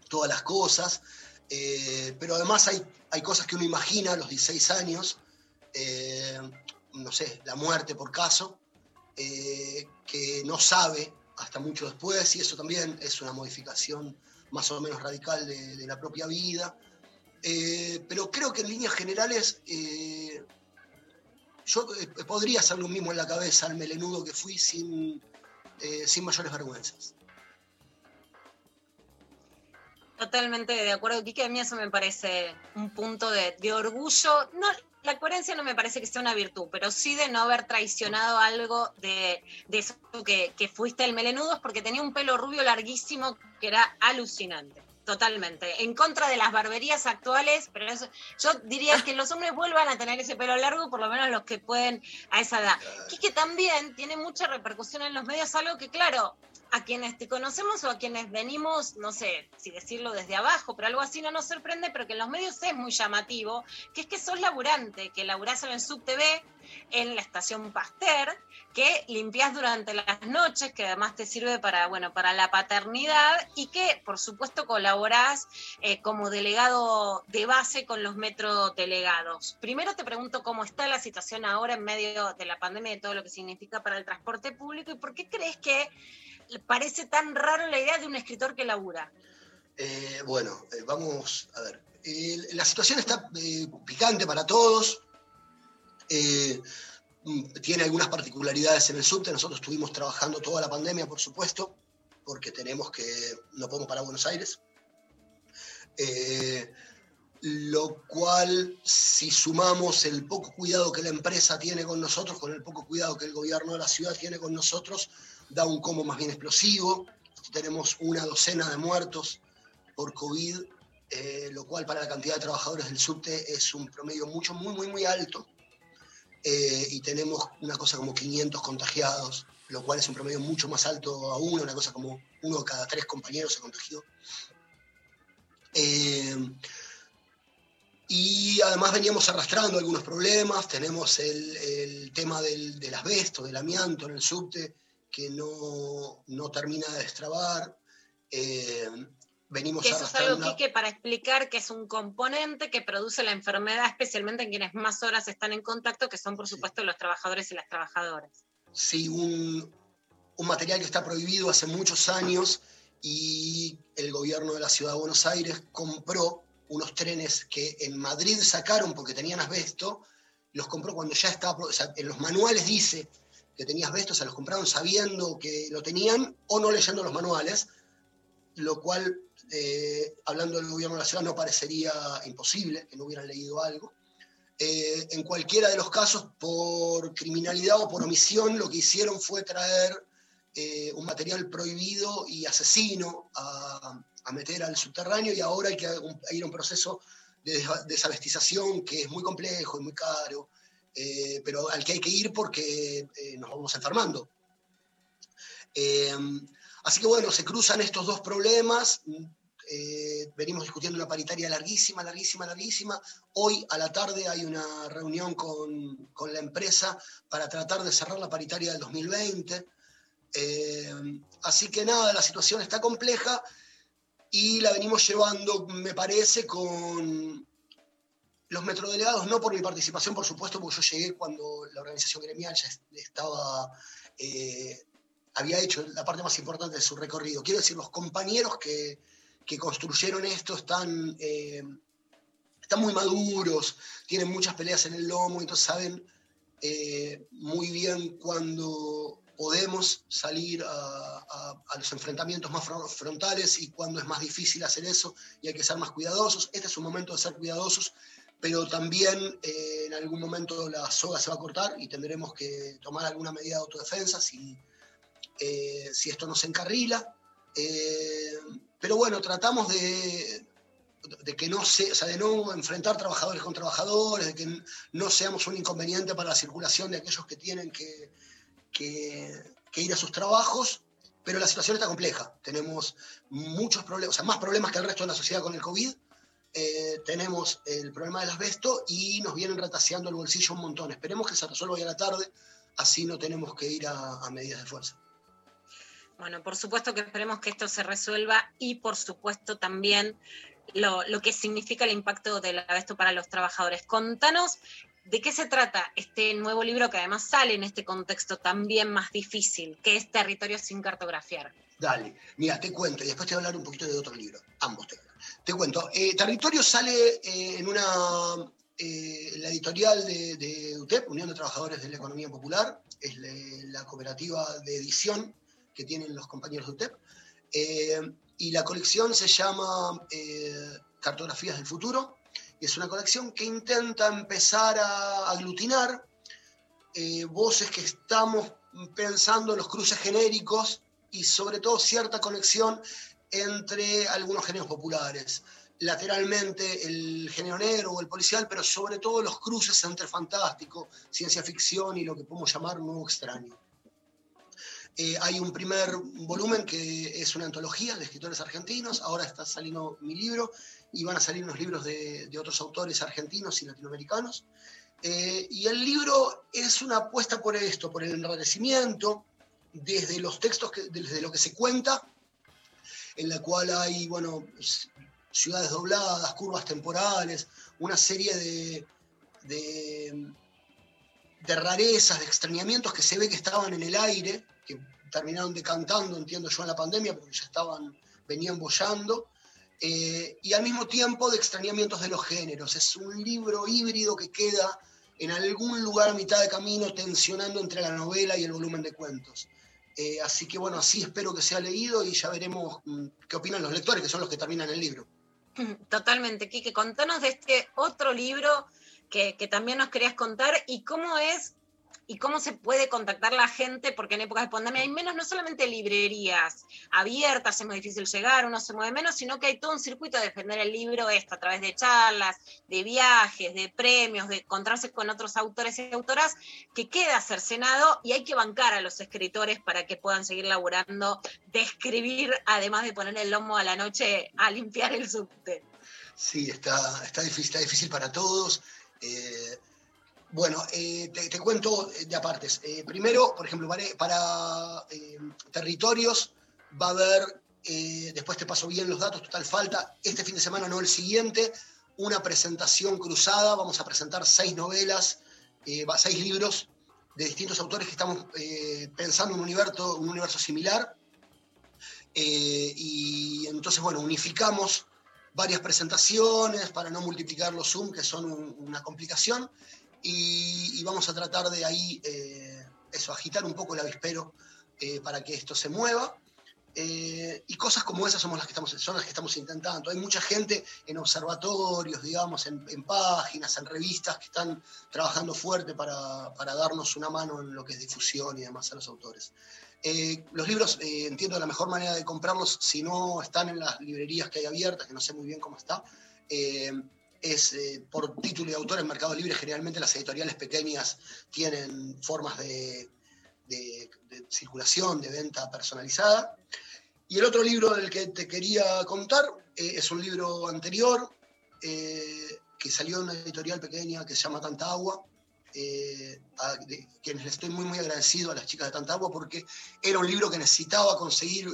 todas las cosas, eh, pero además hay, hay cosas que uno imagina a los 16 años, eh, no sé, la muerte por caso, eh, que no sabe hasta mucho después, y eso también es una modificación más o menos radical de, la propia vida. pero creo que en líneas generales yo podría hacer lo mismo en la cabeza al melenudo que fui sin, sin mayores vergüenzas. Totalmente de acuerdo, Kike. A mí eso me parece un punto de, orgullo. No, la coherencia no me parece que sea una virtud, pero sí de no haber traicionado algo de, eso que, fuiste el melenudo, porque tenía un pelo rubio larguísimo que era alucinante. Totalmente. En contra de las barberías actuales, pero eso, yo diría que los hombres vuelvan a tener ese pelo largo, por lo menos los que pueden a esa edad. Quique también tiene mucha repercusión en los medios, algo que, claro, a quienes te conocemos o a quienes venimos, no sé si decirlo desde abajo, pero algo así no nos sorprende, pero que en los medios es muy llamativo, que es que sos laburante, que laburás en el SubTV, en la estación Pasteur, que limpias durante las noches, que además te sirve para, bueno, para la paternidad y que, por supuesto, colaborás eh, como delegado de base con los metrodelegados. Primero te pregunto cómo está la situación ahora en medio de la pandemia y todo lo que significa para el transporte público y por qué crees que parece tan raro la idea de un escritor que labura? Eh, bueno, eh, vamos a ver. la situación está eh, picante para todos. Mm, tiene algunas particularidades en el subte. Nosotros estuvimos trabajando toda la pandemia, por supuesto, porque tenemos que, no podemos parar Buenos Aires. Lo cual, si sumamos el poco cuidado que la empresa tiene con nosotros, con el poco cuidado que el gobierno de la ciudad tiene con nosotros, da un combo más bien explosivo. Tenemos una docena de muertos por COVID, eh, lo cual para la cantidad de trabajadores del subte es un promedio mucho, muy, muy, muy alto. Eh, y tenemos una cosa como 500 contagiados, lo cual es un promedio mucho más alto aún, una cosa como uno de cada tres compañeros se contagió. Eh, y además veníamos arrastrando algunos problemas, tenemos el, tema del, del, asbesto, del amianto en el subte, que no, no termina de destrabar. Eh, venimos que eso es algo, que para explicar que es un componente que produce la enfermedad, especialmente en quienes más horas están en contacto, que son por supuesto los trabajadores y las trabajadoras. Sí, un, un material que está prohibido hace muchos años y el gobierno de la ciudad de Buenos Aires compró unos trenes que en Madrid sacaron porque tenían asbesto, los compró cuando ya estaba, o sea, en los manuales dice que tenía asbesto, se los compraron sabiendo que lo tenían o no leyendo los manuales, lo cual, eh, hablando del gobierno de la ciudad, no parecería imposible que no hubieran leído algo. Eh, en cualquiera de los casos, por criminalidad o por omisión, lo que hicieron fue traer eh, un material prohibido y asesino a, a, meter al subterráneo y ahora hay que ir a un proceso de desabestización que es muy complejo y muy caro, eh, pero al que hay que ir porque eh, nos vamos enfermando. Eh, así que bueno, se cruzan estos dos problemas. Eh, venimos discutiendo una paritaria larguísima, larguísima, larguísima. Hoy a la tarde hay una reunión con, con la empresa para tratar de cerrar la paritaria del 2020. Eh, así que nada, la situación está compleja y la venimos llevando, me parece, con los metrodelegados, no por mi participación, por supuesto, porque yo llegué cuando la organización gremial ya estaba, eh, había hecho la parte más importante de su recorrido. Quiero decir, los compañeros que, que construyeron esto están, eh, están muy maduros, tienen muchas peleas en el lomo, entonces saben eh, muy bien cuando podemos salir a, a, a, los enfrentamientos más frontales y cuando es más difícil hacer eso y hay que ser más cuidadosos. Este es un momento de ser cuidadosos, pero también eh, en algún momento la soga se va a cortar y tendremos que tomar alguna medida de autodefensa si, eh, si esto nos encarrila. Eh, pero bueno, tratamos de, de que no se, o sea, de no enfrentar trabajadores con trabajadores, de que no seamos un inconveniente para la circulación de aquellos que tienen que, que, que, ir a sus trabajos, pero la situación está compleja. Tenemos muchos problemas, o sea, más problemas que el resto de la sociedad con el COVID. Eh, tenemos el problema del asbesto y nos vienen rataseando el bolsillo un montón. Esperemos que se resuelva hoy a la tarde, así no tenemos que ir a, a medidas de fuerza. Bueno, por supuesto que esperemos que esto se resuelva y por supuesto también lo, lo, que significa el impacto del asbesto para los trabajadores. Contanos ¿De qué se trata este nuevo libro que además sale en este contexto también más difícil, que es Territorio sin cartografiar? Dale, mira, te cuento, y después te voy a hablar un poquito de otro libro, ambos te, te cuento. Eh, Territorio sale eh, en una, eh, la editorial de, UTEP, Unión de Trabajadores de la Economía Popular, es la cooperativa de edición que tienen los compañeros de UTEP, y la colección se llama Cartografías del Futuro, es una colección que intenta empezar a aglutinar voces que estamos pensando en los cruces genéricos y sobre todo cierta conexión entre algunos géneros populares. Lateralmente el género negro o el policial, pero sobre todo los cruces entre fantástico, ciencia ficción y lo que podemos llamar nuevo extraño. Eh, hay un primer volumen que es una antología de escritores argentinos, ahora está saliendo mi libro y van a salir unos libros de, otros autores argentinos y latinoamericanos. Eh, y el libro es una apuesta por esto, por el enrarecimiento, desde los textos, desde lo que se cuenta, en la cual hay, bueno, ciudades dobladas, curvas temporales, una serie de, de, rarezas, de extrañamientos que se ve que estaban en el aire, que terminaron decantando, entiendo yo, en la pandemia, porque ya estaban, venían bollando, eh, y al mismo tiempo de extrañamientos de los géneros. Es un libro híbrido que queda en algún lugar a mitad de camino tensionando entre la novela y el volumen de cuentos. Eh, así que bueno, así espero que sea leído y ya veremos mm, qué opinan los lectores, que son los que terminan el libro. Totalmente, Quique. Contanos de este otro libro que, que también nos querías contar y cómo es y cómo se puede contactar la gente, porque en épocas de pandemia hay menos, no solamente librerías abiertas, es muy difícil llegar, uno se mueve menos, sino que hay todo un circuito de defender el libro esto a través de charlas, de viajes, de premios, de encontrarse con otros autores y autoras, que queda cercenado y hay que bancar a los escritores para que puedan seguir laburando, de escribir, además de poner el lomo a la noche a limpiar el subte. Sí, está, está, difícil, está difícil para todos. Eh, bueno, eh, te, cuento de apartes. Eh, primero, por ejemplo, para, eh, territorios va a haber, después te paso bien los datos, total falta, este fin de semana, no el siguiente, una presentación cruzada. Vamos a presentar seis novelas, seis libros de distintos autores que estamos pensando en un universo, un universo similar. y entonces, bueno, unificamos varias presentaciones para no multiplicar los Zoom, que son una complicación y, vamos a tratar de ahí, eh, eso, agitar un poco el avispero eh, para que esto se mueva. Eh, y cosas como esas somos las que estamos, son las que estamos intentando. Hay mucha gente en observatorios, digamos, en, páginas, en revistas que están trabajando fuerte para, para, darnos una mano en lo que es difusión y demás a los autores. los libros, entiendo la mejor manera de comprarlos, si no están en las librerías que hay abiertas, que no sé muy bien cómo está, es eh, por título y autor en Mercado Libre. Generalmente las editoriales pequeñas tienen formas de, circulación, de venta personalizada. Y el otro libro del que te quería contar eh, es un libro anterior eh, que salió en una editorial pequeña que se llama Tanta Agua. a quienes les estoy muy muy agradecido a las chicas de Tanta Agua porque era un libro que necesitaba conseguir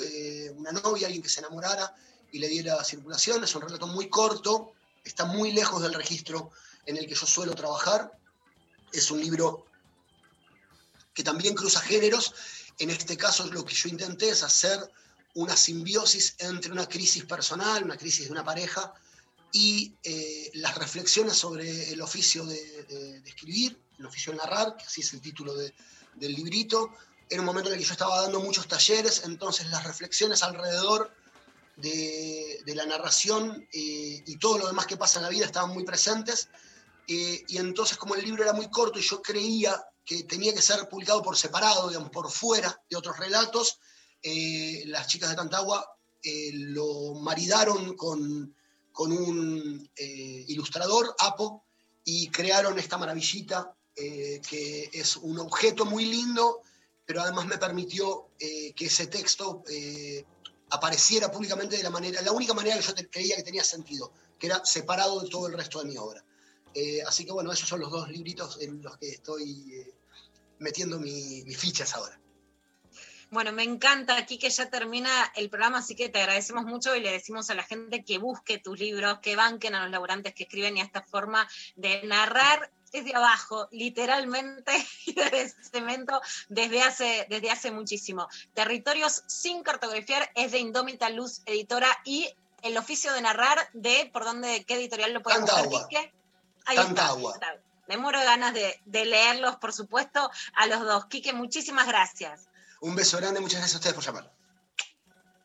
una novia, alguien que se enamorara y le diera circulación. Es un relato muy corto, está muy lejos del registro en el que yo suelo trabajar. Es un libro que también cruza géneros. En este caso lo que yo intenté es hacer una simbiosis entre una crisis personal, una crisis de una pareja, y eh, las reflexiones sobre el oficio de, escribir, el oficio de narrar, que así es el título del librito. Era un momento en el que yo estaba dando muchos talleres, entonces las reflexiones alrededor de, la narración eh, y todo lo demás que pasa en la vida estaban muy presentes. Eh, y entonces como el libro era muy corto y yo creía que tenía que ser publicado por separado, digamos, por fuera de otros relatos, eh, las chicas de Tantagua lo maridaron con, con un ilustrador, Apo, y crearon esta maravillita que es un objeto muy lindo, pero además me permitió que ese texto apareciera públicamente de la manera, la única manera que yo creía que tenía sentido, que era separado de todo el resto de mi obra. Eh, así que bueno, esos son los dos libritos en los que estoy eh, metiendo mis fichas ahora. Bueno, me encanta aquí que ya termina el programa, así que te agradecemos mucho y le decimos a la gente que busque tus libros, que banquen a los laburantes que escriben y a esta forma de narrar desde abajo, literalmente, y desde cemento desde hace, desde hace muchísimo. Territorios sin cartografiar es de Indómita Luz Editora y el oficio de narrar de, ¿por dónde, qué editorial lo pueden buscar? Ahí Tanta agua. Me muero de ganas de, de, leerlos, por supuesto, a los dos. Quique, muchísimas gracias. Un beso grande, muchas gracias a ustedes por llamar.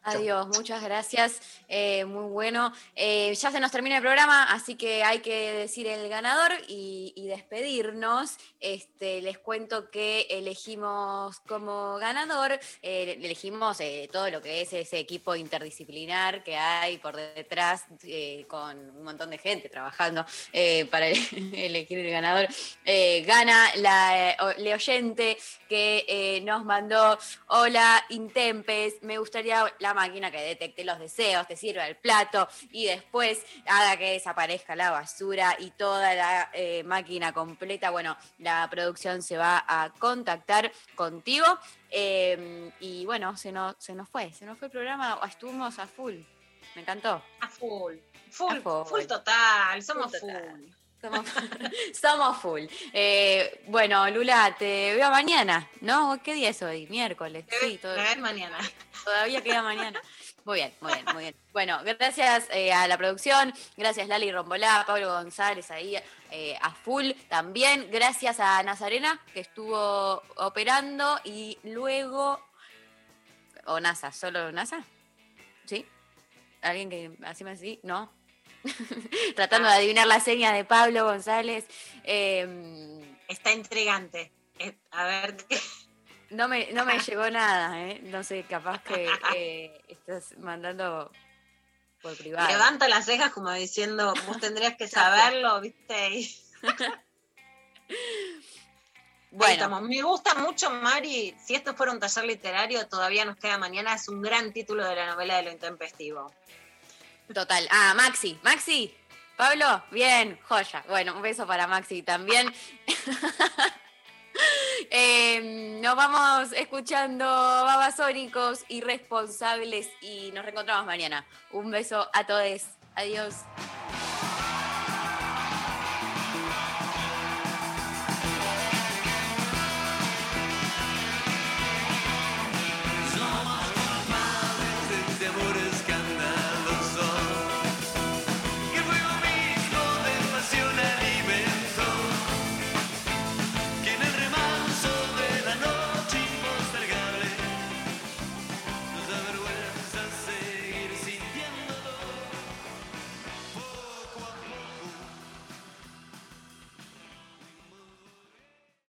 Adiós, muchas gracias. Eh, muy bueno. Eh, ya se nos termina el programa, así que hay que decir el ganador y, despedirnos. Este, les cuento que elegimos como ganador, eh, elegimos todo lo que es ese equipo interdisciplinar que hay por detrás, con un montón de gente trabajando para elegir el ganador. gana la, oyente que nos mandó, hola Intempes, me gustaría la máquina que detecte los deseos, te sirva el plato y después haga que desaparezca la basura y toda la eh, máquina completa. Bueno, la producción se va a contactar contigo. Em, y bueno, se nos, se nos fue, se nos fue el programa, estuvimos a full. Me encantó. A full. Full, full. total, somos full. Somos, somos full. Eh, bueno, Lula, te veo mañana, ¿no? ¿Qué día es hoy? Miércoles. Sí, todo- mañana. todavía queda mañana. Muy bien, muy bien, muy bien. Bueno, gracias eh, a la producción, gracias Lali Rombolá, Pablo González ahí eh, a full también, gracias a Nazarena que estuvo operando y luego, o NASA, solo NASA, ¿sí? ¿Alguien que así me así? No. Tratando de adivinar la seña de Pablo González. eh, Está intrigante. A ver, ¿qué? no me, no me llegó nada, ¿eh? No sé, capaz que eh, estás mandando por privado. levanta las cejas como diciendo, vos tendrías que saberlo, ¿viste? Bueno. Me gusta mucho, Mari. Si esto fuera un taller literario, todavía nos queda mañana. Es un gran título de la novela de lo intempestivo. Total. Ah, Maxi. Maxi. Pablo, bien, joya. Bueno, un beso para Maxi también. Eh, nos vamos escuchando babasónicos irresponsables y nos reencontramos mañana. Un beso a todos. Adiós.